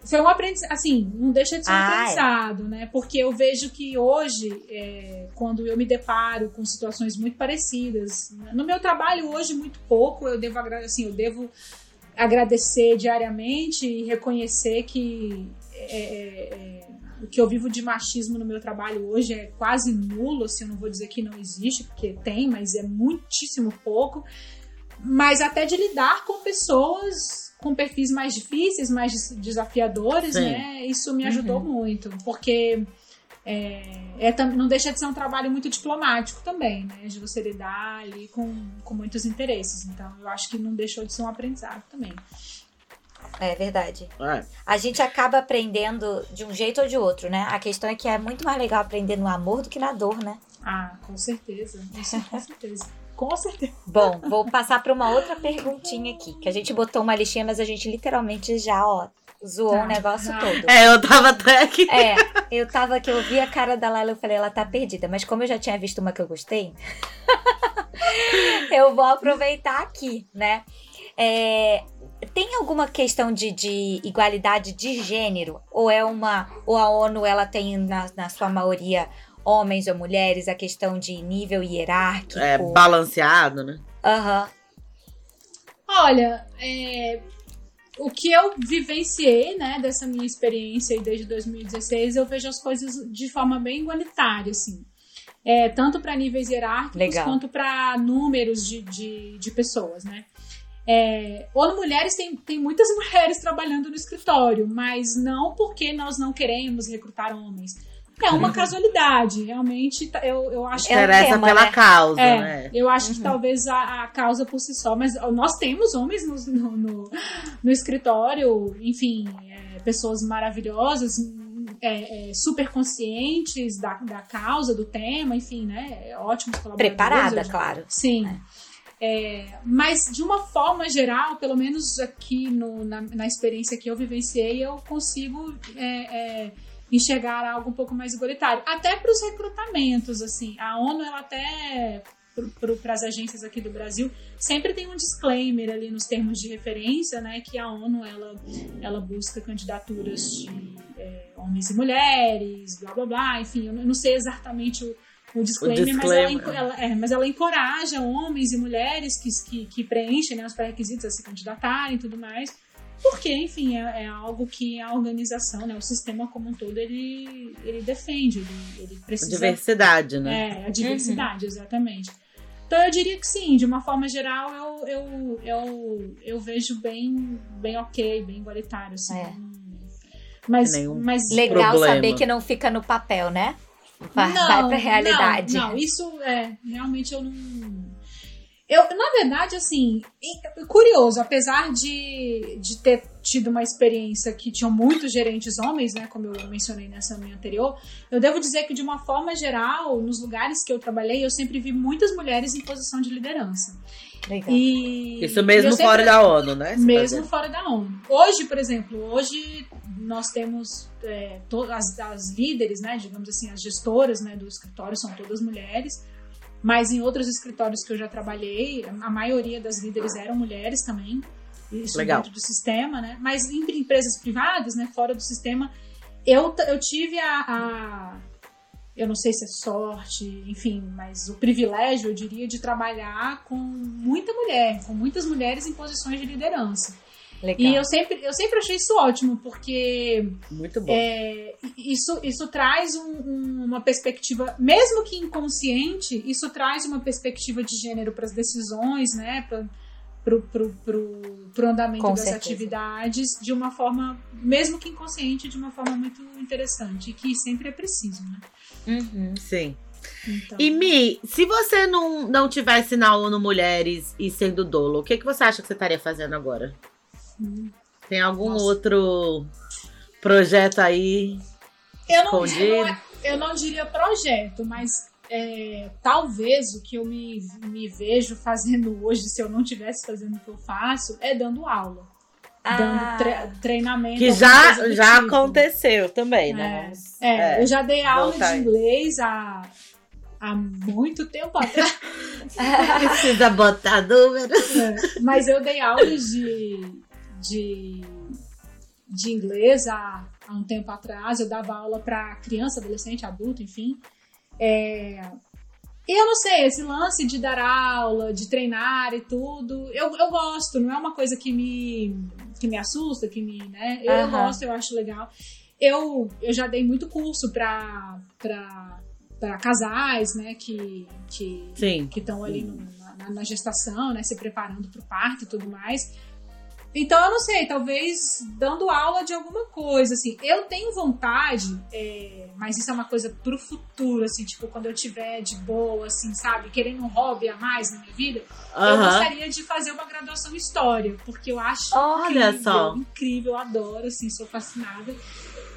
Foi um aprendizado, assim, não deixa de ser um Ah, é. aprendizado, né? Porque eu vejo que hoje, é, quando eu me deparo com situações muito parecidas, né? no meu trabalho hoje, muito pouco, eu devo, assim, eu devo agradecer diariamente e reconhecer que é, é, é, o que eu vivo de machismo no meu trabalho hoje é quase nulo, assim, eu não vou dizer que não existe, porque tem, mas é muitíssimo pouco. Mas até de lidar com pessoas com perfis mais difíceis, mais des- desafiadores, Sim. né? Isso me ajudou muito, porque é, é não deixa de ser um trabalho muito diplomático também, né? De você lidar ali com, com muitos interesses. Então, eu acho que não deixou de ser um aprendizado também. É verdade. É. A gente acaba aprendendo de um jeito ou de outro, né? A questão é que é muito mais legal aprender no amor do que na dor, né? Ah, com certeza. Isso com certeza. Com certeza. (laughs) Bom, vou passar para uma outra perguntinha aqui, que a gente botou uma listinha, mas a gente literalmente já, ó, zoou Tá. o negócio Ah. todo. É, eu tava até aqui. É, eu tava aqui, eu vi a cara da Laila, eu falei, ela tá perdida. Mas como eu já tinha visto uma que eu gostei, (laughs) eu vou aproveitar aqui, né? É, tem alguma questão de, de igualdade de gênero? Ou é uma. Ou a ONU ela tem na, na sua maioria homens ou mulheres, a questão de nível hierárquico? É, balanceado, né? Aham. Olha, é, o que eu vivenciei, né, dessa minha experiência aí desde 2016, eu vejo as coisas de forma bem igualitária, assim. É, tanto para níveis hierárquicos Legal. quanto para números de, de, de pessoas, né? É, ONU Mulheres tem, tem muitas (laughs) mulheres trabalhando no escritório, mas não porque nós não queremos recrutar homens. É uma casualidade, realmente. tá- Eu, eu acho que É um Interessa tema, pela né? causa, é, né? eu acho que Uhum. talvez a, a causa por si só, mas nós temos homens no, no, no- no escritório, enfim, é, pessoas maravilhosas, é, é, super conscientes da, da causa, do tema, enfim, né? Ótimos colaboradores. Preparada, eu- claro. Sim. É, mas de uma forma geral, pelo menos aqui no- na, na experiência que eu vivenciei, eu consigo é, é, enxergar algo um pouco mais igualitário. Até para os recrutamentos, assim. A ONU, ela até para as agências aqui do Brasil, sempre tem um disclaimer ali nos termos de referência, né, que a ONU ela, ela busca candidaturas de é, homens e mulheres, blá blá blá, enfim, eu não sei exatamente o, o disclaimer, mas, ela, disclaimer. enco- ela- é, mas ela encoraja homens e mulheres que, que, que preenchem né, os pré-requisitos a se candidatarem e tudo mais, porque, enfim, é, é algo que a organização, né, o sistema como um todo, ele, ele defende, ele, ele precisa... Diversidade, né? É, a diversidade, exatamente. Então eu diria que sim, de uma forma geral eu, eu, eu, eu vejo bem, bem ok, bem igualitário, assim. É. Mas, mas Legal Problema. saber que não fica no papel, né? Vai, não, vai pra realidade. Não, não, isso é, realmente eu não. Eu, na verdade, assim, curioso, apesar de, de ter tido uma experiência que tinham muitos gerentes homens, né, como eu mencionei nessa minha anterior, eu devo dizer que, de uma forma geral, nos lugares que eu trabalhei, eu sempre vi muitas mulheres em posição de liderança. Legal. E Isso mesmo sempre- fora da ONU, né? Tá mesmo fora da ONU. Hoje, por exemplo, hoje nós temos é, as, as líderes, né, digamos assim, as gestoras né, do escritório são todas mulheres, mas em outros escritórios que eu já trabalhei, a maioria das líderes eram mulheres também, isso Legal. dentro do sistema, né? Mas em empresas privadas, né, fora do sistema, eu, eu tive a, a eu não sei se é sorte, enfim, mas o privilégio, eu diria, de trabalhar com muita mulher, com muitas mulheres em posições de liderança. Legal. E eu sempre, eu sempre achei isso ótimo, porque Muito bom. é, isso, isso traz um- um- uma perspectiva, mesmo que inconsciente, isso traz uma perspectiva de gênero para as decisões, né? Pra, pro, pro, pro, pro andamento Com das certeza. atividades de uma forma, mesmo que inconsciente, de uma forma muito interessante, e que sempre é preciso, né? Uhum. Sim. Então, E Mi, se você não, não tivesse na ONU Mulheres e sendo dolo, o que, que você acha que você estaria fazendo agora? Tem algum Nossa. outro projeto aí? eu, não, não, eu não diria projeto, mas é, talvez o que eu me, me vejo fazendo (laughs) hoje, se eu não estivesse fazendo o que eu faço, é dando aula. Ah, dando tre- treinamento. Que já, já tipo. aconteceu também, né? É, Vamos- é, é, eu já dei aula voltar de inglês há, há muito tempo atrás, (laughs) Precisa botar números. É, mas eu dei aulas de, de, de inglês há, há um tempo atrás. Eu dava aula para criança, adolescente, adulto, enfim. É, e eu não sei, esse lance de dar aula, de treinar e tudo, eu, eu gosto, não é uma coisa que me, que me assusta, que me. Né? Eu, Aham. gosto, eu acho legal. Eu, eu já dei muito curso para casais, né, que, que, Sim. que estão ali no- na, na gestação, né, se preparando para o parto e tudo mais. Então, eu não sei, talvez dando aula de alguma coisa, assim. Eu tenho vontade, é, mas isso é uma coisa pro futuro, assim, tipo, quando eu tiver de boa, assim, sabe, querendo um hobby a mais na minha vida, eu gostaria de fazer uma graduação em História, porque eu acho Olha incrível, só. incrível, eu adoro, assim, sou fascinada.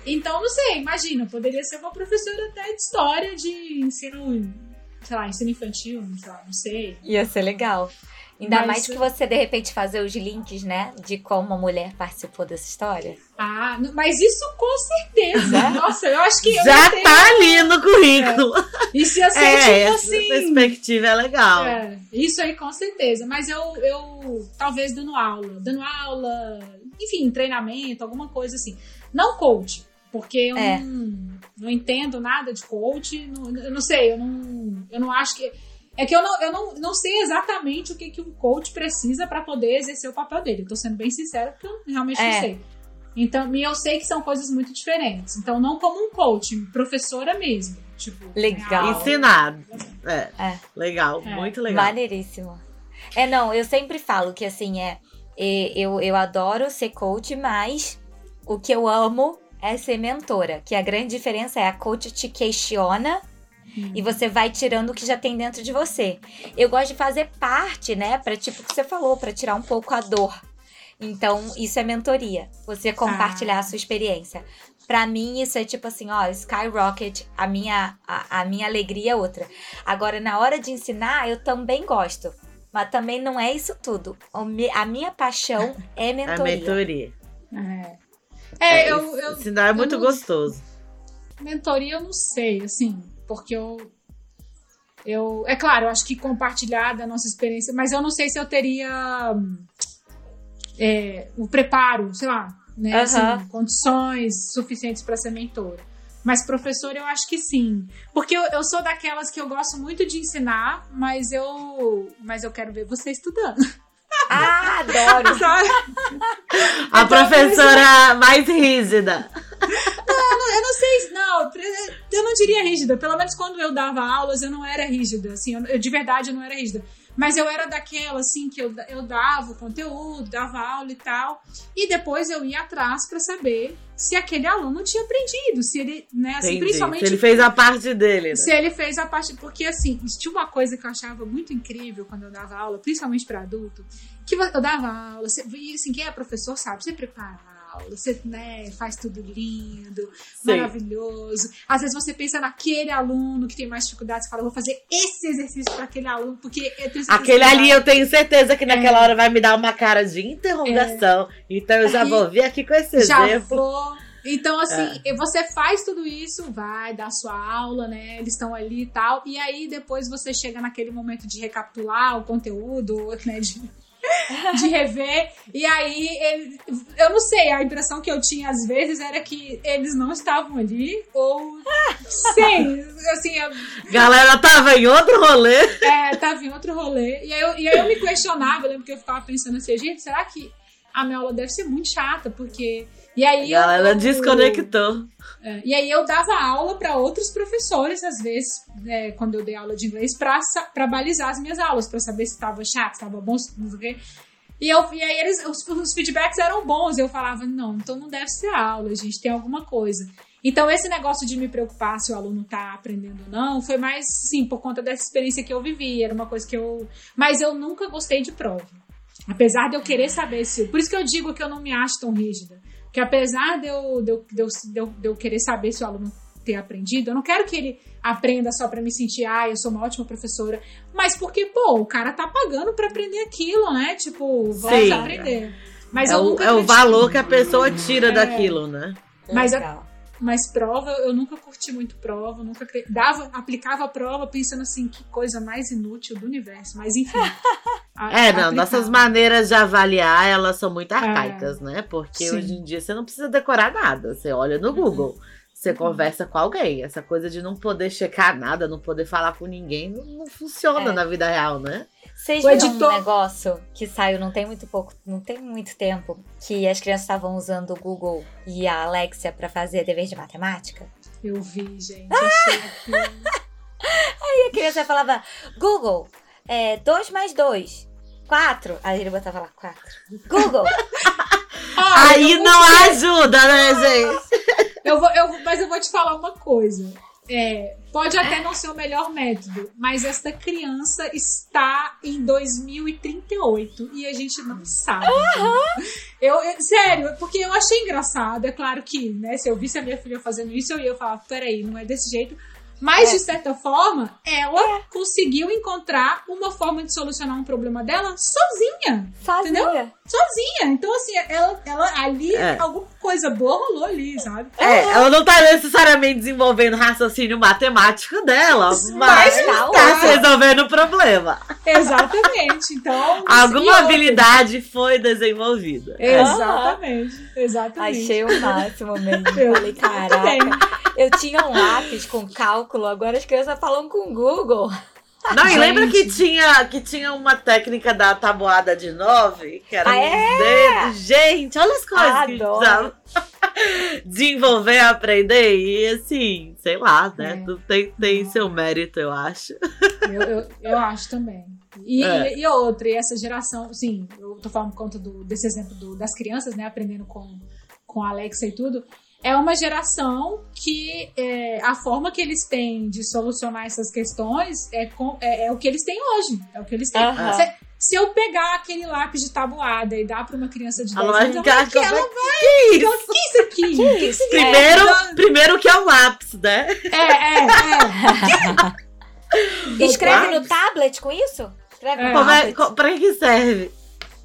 Então, não sei, imagina, poderia ser uma professora até de História de ensino, sei lá, ensino infantil, sei lá, não sei. Ia ser legal. Ainda Mas- mais que você, de repente, fazer os links, né? De como a mulher participou dessa história. Ah, mas isso com certeza. Né? Nossa, eu acho que eu Já ia ter- tá ali no currículo. Isso ia ser É, (laughs) tipo essa assim. perspectiva é legal. É, isso aí com certeza. Mas eu, eu talvez dando aula. Dando aula, enfim, treinamento, alguma coisa assim. Não coach, porque eu É. não, não entendo nada de coach. Não, eu não sei, eu não, eu não acho que. É que eu não, eu não, não sei exatamente o que, que um coach precisa para poder exercer o papel dele. Eu tô sendo bem sincera, porque eu realmente não É. sei. Então, e eu sei que são coisas muito diferentes. Então, não como um coach, professora mesmo. Tipo, Legal. Ensinado. É. É. Legal, É. muito legal. Maneiríssimo. É, não, eu sempre falo que assim, é. é, Eu, eu adoro ser coach, mas o que eu amo é ser mentora. Que a grande diferença é a coach te questiona Hum. e você vai tirando o que já tem dentro de você. Eu gosto de fazer parte, né? Pra tipo o que você falou, pra tirar um pouco a dor. Então, isso é mentoria. Você compartilhar a sua experiência. Pra mim, isso é tipo assim, ó, skyrocket, a minha, a, a minha alegria é outra. Agora, na hora de ensinar, eu também gosto. Mas também não é isso tudo. A minha paixão é (laughs) A mentoria. mentoria. É, é eu, eu, Senão é muito não- gostoso. mentoria eu não sei, assim, porque eu. Eu, é claro, eu acho que compartilhar da nossa experiência, mas eu não sei se eu teria é, o preparo, sei lá, né, assim, condições suficientes para ser mentora. Mas professora eu acho que sim. Porque eu, eu sou daquelas que eu gosto muito de ensinar, mas eu, mas eu quero ver você estudando. Ah, adoro! Sabe? A Então, professora mais rígida. Eu não sei, não, eu não diria rígida. Pelo menos quando eu dava aulas, eu não era rígida, assim, eu- de verdade eu não era rígida. Mas eu era daquela, assim, que eu, eu dava o conteúdo, dava aula e tal. E depois eu ia atrás pra saber se aquele aluno tinha aprendido, se ele, né, assim, principalmente Ele fez a parte dele, né? se ele fez a parte. Porque, assim, tinha uma coisa que eu achava muito incrível quando eu dava aula, principalmente para adulto, que eu dava aula, você, e assim, quem é professor sabe, você prepara a aula, você né, faz tudo lindo, Sim. maravilhoso. Às vezes você pensa naquele aluno que tem mais dificuldade, você fala, vou fazer esse exercício para aquele aluno, porque eu tenho Aquele que ali vai- eu tenho certeza que naquela É. hora vai me dar uma cara de interrogação. Então eu já Aí, vou vir aqui com esse já exemplo. vou. Então, assim, é. você faz tudo isso, vai dar sua aula, né? Eles estão ali e tal. E aí, depois você chega naquele momento de recapitular o conteúdo, né? De, (laughs) de rever. E aí, ele, eu não sei, a impressão que eu tinha às vezes era que eles não estavam ali, ou. (laughs) Sei, assim. A... Galera tava em outro rolê. É, tava em outro rolê. E aí eu, e aí eu me questionava, eu lembro que eu ficava pensando assim, gente, será que a minha aula deve ser muito chata? Porque e aí a galera eu, desconectou. É, e aí eu dava aula para outros professores, às vezes, é, quando eu dei aula de inglês, para balizar as minhas aulas, para saber se estava chato, se estava bom, se não sei o quê. E, eu, e aí eles, os, os feedbacks eram bons. Eu falava, não, então não deve ser aula, gente, tem alguma coisa. Então, esse negócio de me preocupar se o aluno tá aprendendo ou não, foi mais, sim, por conta dessa experiência que eu vivi. Era uma coisa que eu. Mas eu nunca gostei de prova. Apesar de eu querer saber se. Por isso que eu digo que eu não me acho tão rígida que apesar de eu, de eu, de eu, de eu, querer saber se o aluno ter aprendido, eu não quero que ele aprenda só para me sentir, ah, eu sou uma ótima professora, mas porque, pô, o cara tá pagando para aprender aquilo, né? Tipo, vamos aprender. Mas é, o, é o valor que a pessoa tira é, daquilo, né? Mas a, mas prova, eu nunca curti muito prova, nunca dava, aplicava a prova pensando assim, que coisa mais inútil do universo. Mas enfim. (laughs) A, é, não, nossas maneiras de avaliar, elas são muito arcaicas, é, né? Porque sim. hoje em dia você não precisa decorar nada. Você olha no Google. Você uhum. conversa com alguém. Essa coisa de não poder checar nada, não poder falar com ninguém, não, não funciona é. na vida real, né? Vocês viram editor... um negócio que saiu não tem muito pouco, não tem muito tempo, que as crianças estavam usando o Google e a Alexia para fazer dever de matemática? Eu vi, gente. Achei. (laughs) Aí a criança falava, Google, 2 é, mais 2, 4. Aí ele botava lá, 4. Google! (laughs) Aí não ajuda, né, gente? Eu vou, eu, mas eu vou te falar uma coisa. É, pode até não ser o melhor método, mas esta criança está em 2038 e a gente não sabe. Uhum. Eu, eu, sério, porque eu achei engraçado. É claro que, né, se eu visse a minha filha fazendo isso, eu ia falar: peraí, não é desse jeito. Mas, é. de certa forma, ela é. conseguiu encontrar uma forma de solucionar um problema dela sozinha. Sozinha. Entendeu? Sozinha. Então, assim, ela, ela ali, é. alguma coisa boa rolou ali, sabe? É, ela não tá necessariamente desenvolvendo raciocínio matemático dela, mas, mas tá, tá resolvendo o problema. Exatamente. Então. (laughs) Alguma habilidade foi desenvolvida. Exatamente. Exatamente. Achei o máximo mesmo. Eu Falei, caraca. Eu tinha um lápis com cálculo, agora as crianças falam com Google. Não, e lembra que tinha, que tinha uma técnica da tabuada de nove? Que era ah, é? dedos. Gente, olha as coisas Adoro. que precisava (laughs) desenvolver, aprender. E assim, sei lá, né? É. Tem, tem seu mérito, eu acho. Eu, eu, eu acho também. E, é. e, e, outra, e essa geração, sim, eu tô falando por conta do, desse exemplo do, das crianças, né? Aprendendo com, com a Alexa e tudo é uma geração que é, a forma que eles têm de solucionar essas questões é, com, é, é, o que eles têm hoje. É o que eles têm. Uhum. Se, se, eu pegar aquele lápis de tabuada e dar para uma criança de 10 anos, ela vai ficar, ela vai. Que isso? Que isso aqui? Que isso? Primeiro, é, primeiro que é o lápis, né? É, é, é. (laughs) Escreve no tablet com isso? Escreve no é. tablet. Pra que serve?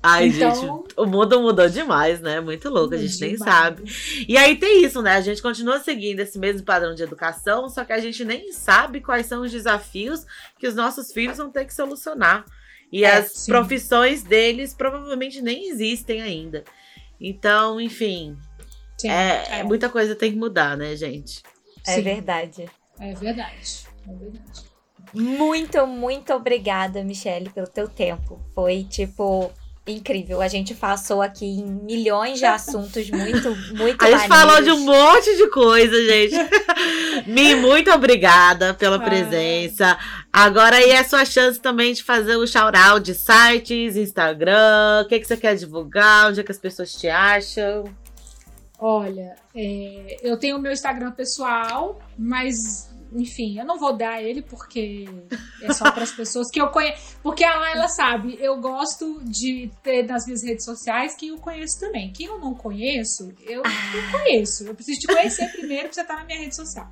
Ai, então... gente, o mundo mudou demais, né? Muito louco, a gente nem sabe. E aí tem isso, né? A gente continua seguindo esse mesmo padrão de educação, só que a gente nem sabe quais são os desafios que os nossos filhos vão ter que solucionar. E é, as sim. profissões deles provavelmente nem existem ainda. Então, enfim. Sim, é, é. Muita coisa tem que mudar, né, gente? É verdade. É verdade. É verdade. Muito, muito obrigada, Michelle, pelo teu tempo. Foi tipo incrível. A gente passou aqui em milhões de assuntos muito, (laughs) muito A gente falou de um monte de coisa, gente. (laughs) Mi, muito obrigada pela ah. presença. Agora aí é a sua chance também de fazer o shout-out de sites, Instagram, o que, que você quer divulgar, onde é que as pessoas te acham. Olha, é, eu tenho o meu Instagram pessoal, mas enfim, eu não vou dar ele porque é só para as (laughs) pessoas que eu conheço. Porque a Laila sabe, eu gosto de ter nas minhas redes sociais quem eu conheço também. Quem eu não conheço, eu não ah. conheço. Eu preciso te conhecer primeiro pra você estar na minha rede social.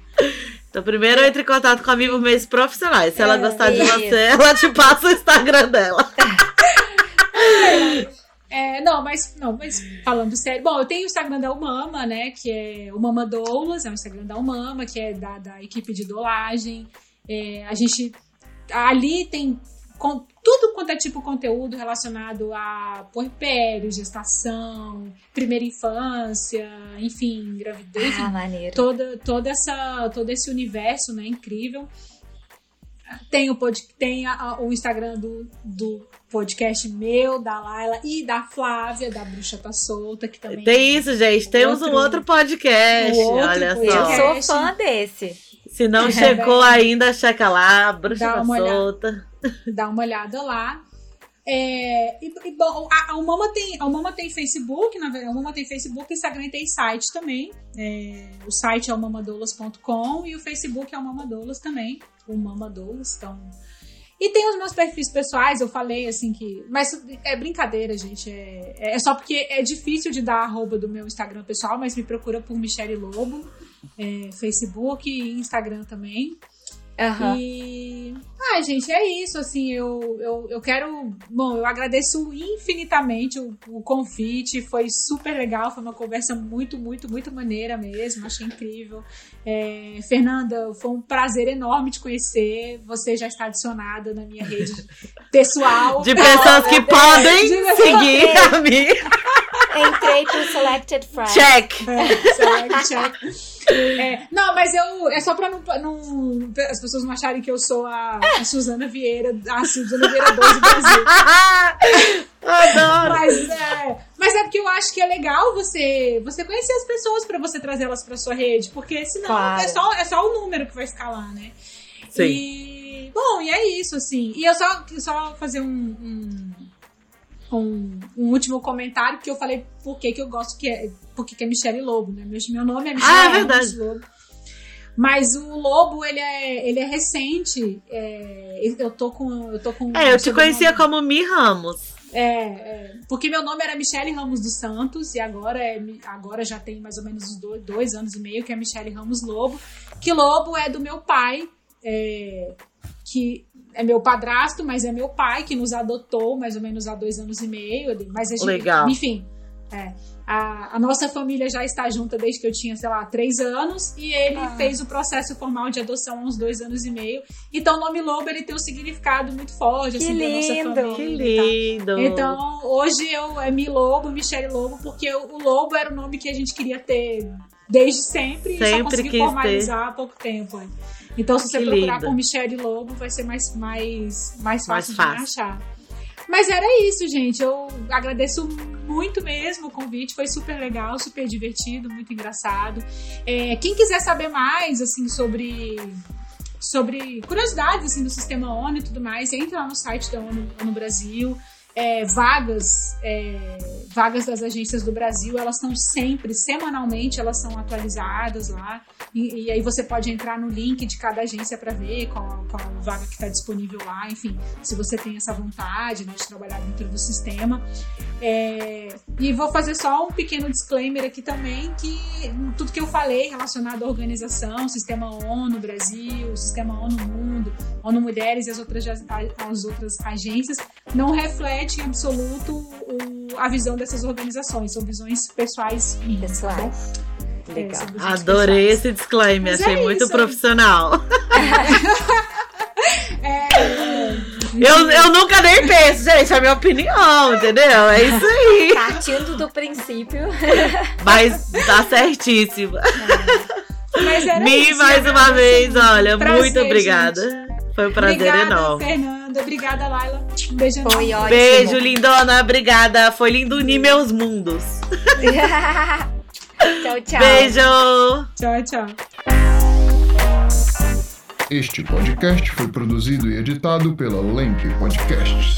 Então, primeiro entre em contato comigo meios profissionais. Se ela é, gostar de você, ela te passa o Instagram dela. Não, mas, não, mas falando sério. Bom, eu tenho o Instagram da Umama, né? Que é o Mama Doulas, é o Instagram da Umama, que é da, da equipe de dolagem. É, a gente. Ali tem com, tudo quanto é tipo conteúdo relacionado a puerpério, gestação, primeira infância, enfim, gravidez. Ah, maneiro. Toda, toda essa, todo esse universo, né? Incrível. Tem o, pod, tem a, a, o Instagram do, do podcast meu, da Laila e da Flávia, da Bruxa Tá Solta, que também. Tem isso, gente. Temos outro- um outro podcast. um outro olha Eu só. podcast. sou fã desse. Se não É, checou bem. ainda, checa lá. Bruxa Dá tá uma olhada. solta. Dá uma olhada lá. É, e, e, bom, a, a tem, a Umama tem Facebook, na verdade, a Umama tem Facebook, Instagram e tem site também. É, o site é o mamadoulas.com e o Facebook é o Mamadoulas também, o Mamadoulas, então... E tem os meus perfis pessoais, eu falei assim que... Mas é brincadeira, gente, é, é só porque é difícil de dar arroba do meu Instagram pessoal, mas me procura por Michele Lobo, é, Facebook e Instagram também. Aham. E. Ah, gente, é isso. Assim, eu, eu, eu quero. Bom, eu agradeço infinitamente o, o convite. Foi super legal. Foi uma conversa muito, muito, muito maneira mesmo. Achei incrível. É, Fernanda, foi um prazer enorme te conhecer. Você já está adicionada na minha rede (laughs) pessoal. De pessoas que (laughs) podem De- seguir a mim. Entrei pro Selected Friends. Check. É, check. É, não, mas eu. É só pra não, não- as pessoas não acharem que eu sou a, a Suzana Vieira, a Suzana Vieira 12 do Brasil. (laughs) Adoro. Mas é, mas é porque eu acho que é legal você, você conhecer as pessoas pra você trazê-las pra sua rede, porque senão Claro. é, só, é só o número que vai ficar lá, né? Sim. E, bom, e é isso, assim. E eu só, só fazer um, um, um, um último comentário, que eu falei por que eu gosto que é, por que é Michele Lobo, né? Meu, meu nome é Michele Ah, é verdade. Lobo. Mas o Lobo, ele é, ele é recente. é, eu tô com. Eu, tô com É, eu te conhecia como Mi Ramos. é, é, porque meu nome era Michele Ramos dos Santos e agora, é, agora já tem mais ou menos dois, dois anos e meio que é Michele Ramos Lobo. Que Lobo é do meu pai, é, que é meu padrasto, mas é meu pai que nos adotou mais ou menos há dois anos e meio. Mas a gente, Legal. Enfim, é, a, a nossa família já está junta desde que eu tinha, sei lá, três anos e ele Ah. fez o processo formal de adoção há uns dois anos e meio. Então o nome Lobo ele tem um significado muito forte Que assim, da nossa lindo. família. Que tal. lindo. Então, hoje eu é Mi Lobo, Michele Lobo, porque o, o Lobo era o nome que a gente queria ter desde sempre, e só Sempre conseguiu quis formalizar há pouco tempo. é. Então, se você Que procurar lindo. por Michele Lobo, vai ser mais, mais, mais Mais fácil, fácil. de achar. Mas era isso, gente. Eu agradeço muito mesmo o convite. Foi super legal, super divertido, muito engraçado. É, quem quiser saber mais, assim, sobre sobre curiosidades assim, do sistema ONU e tudo mais, entra lá no site da ONU, Brasil. É, vagas, é, vagas das agências do Brasil, elas estão sempre, semanalmente, elas são atualizadas lá. E, e aí você pode entrar no link de cada agência para ver qual, qual vaga que está disponível lá. Enfim, se você tem essa vontade né, de trabalhar dentro do sistema. É, e vou fazer só um pequeno disclaimer aqui também, que tudo que eu falei relacionado à organização, Sistema ONU Brasil, Sistema ONU Mundo, ONU Mulheres e as outras, as outras agências, não reflete em absoluto o- a visão dessas organizações, são visões pessoais minhas. tá? Pessoais. É, Legal. visões Adorei pessoais. esse disclaimer, Mas achei é muito isso. profissional. É, (laughs) é, Eu, eu nunca nem penso, gente, é a minha opinião, entendeu? É isso aí. Partindo do princípio. Mas tá certíssimo. mas era Mi, isso, mais uma vez, olha, Prazer, muito obrigada. Foi um prazer obrigada, enorme. Fernanda. Obrigada, Laila. Um beijo. Foi ótimo. Beijo, lindona, obrigada. Foi lindo unir meus mundos. (laughs) tchau, tchau. Beijo! Tchau, tchau. Este podcast foi produzido e editado pela Lemp Podcasts.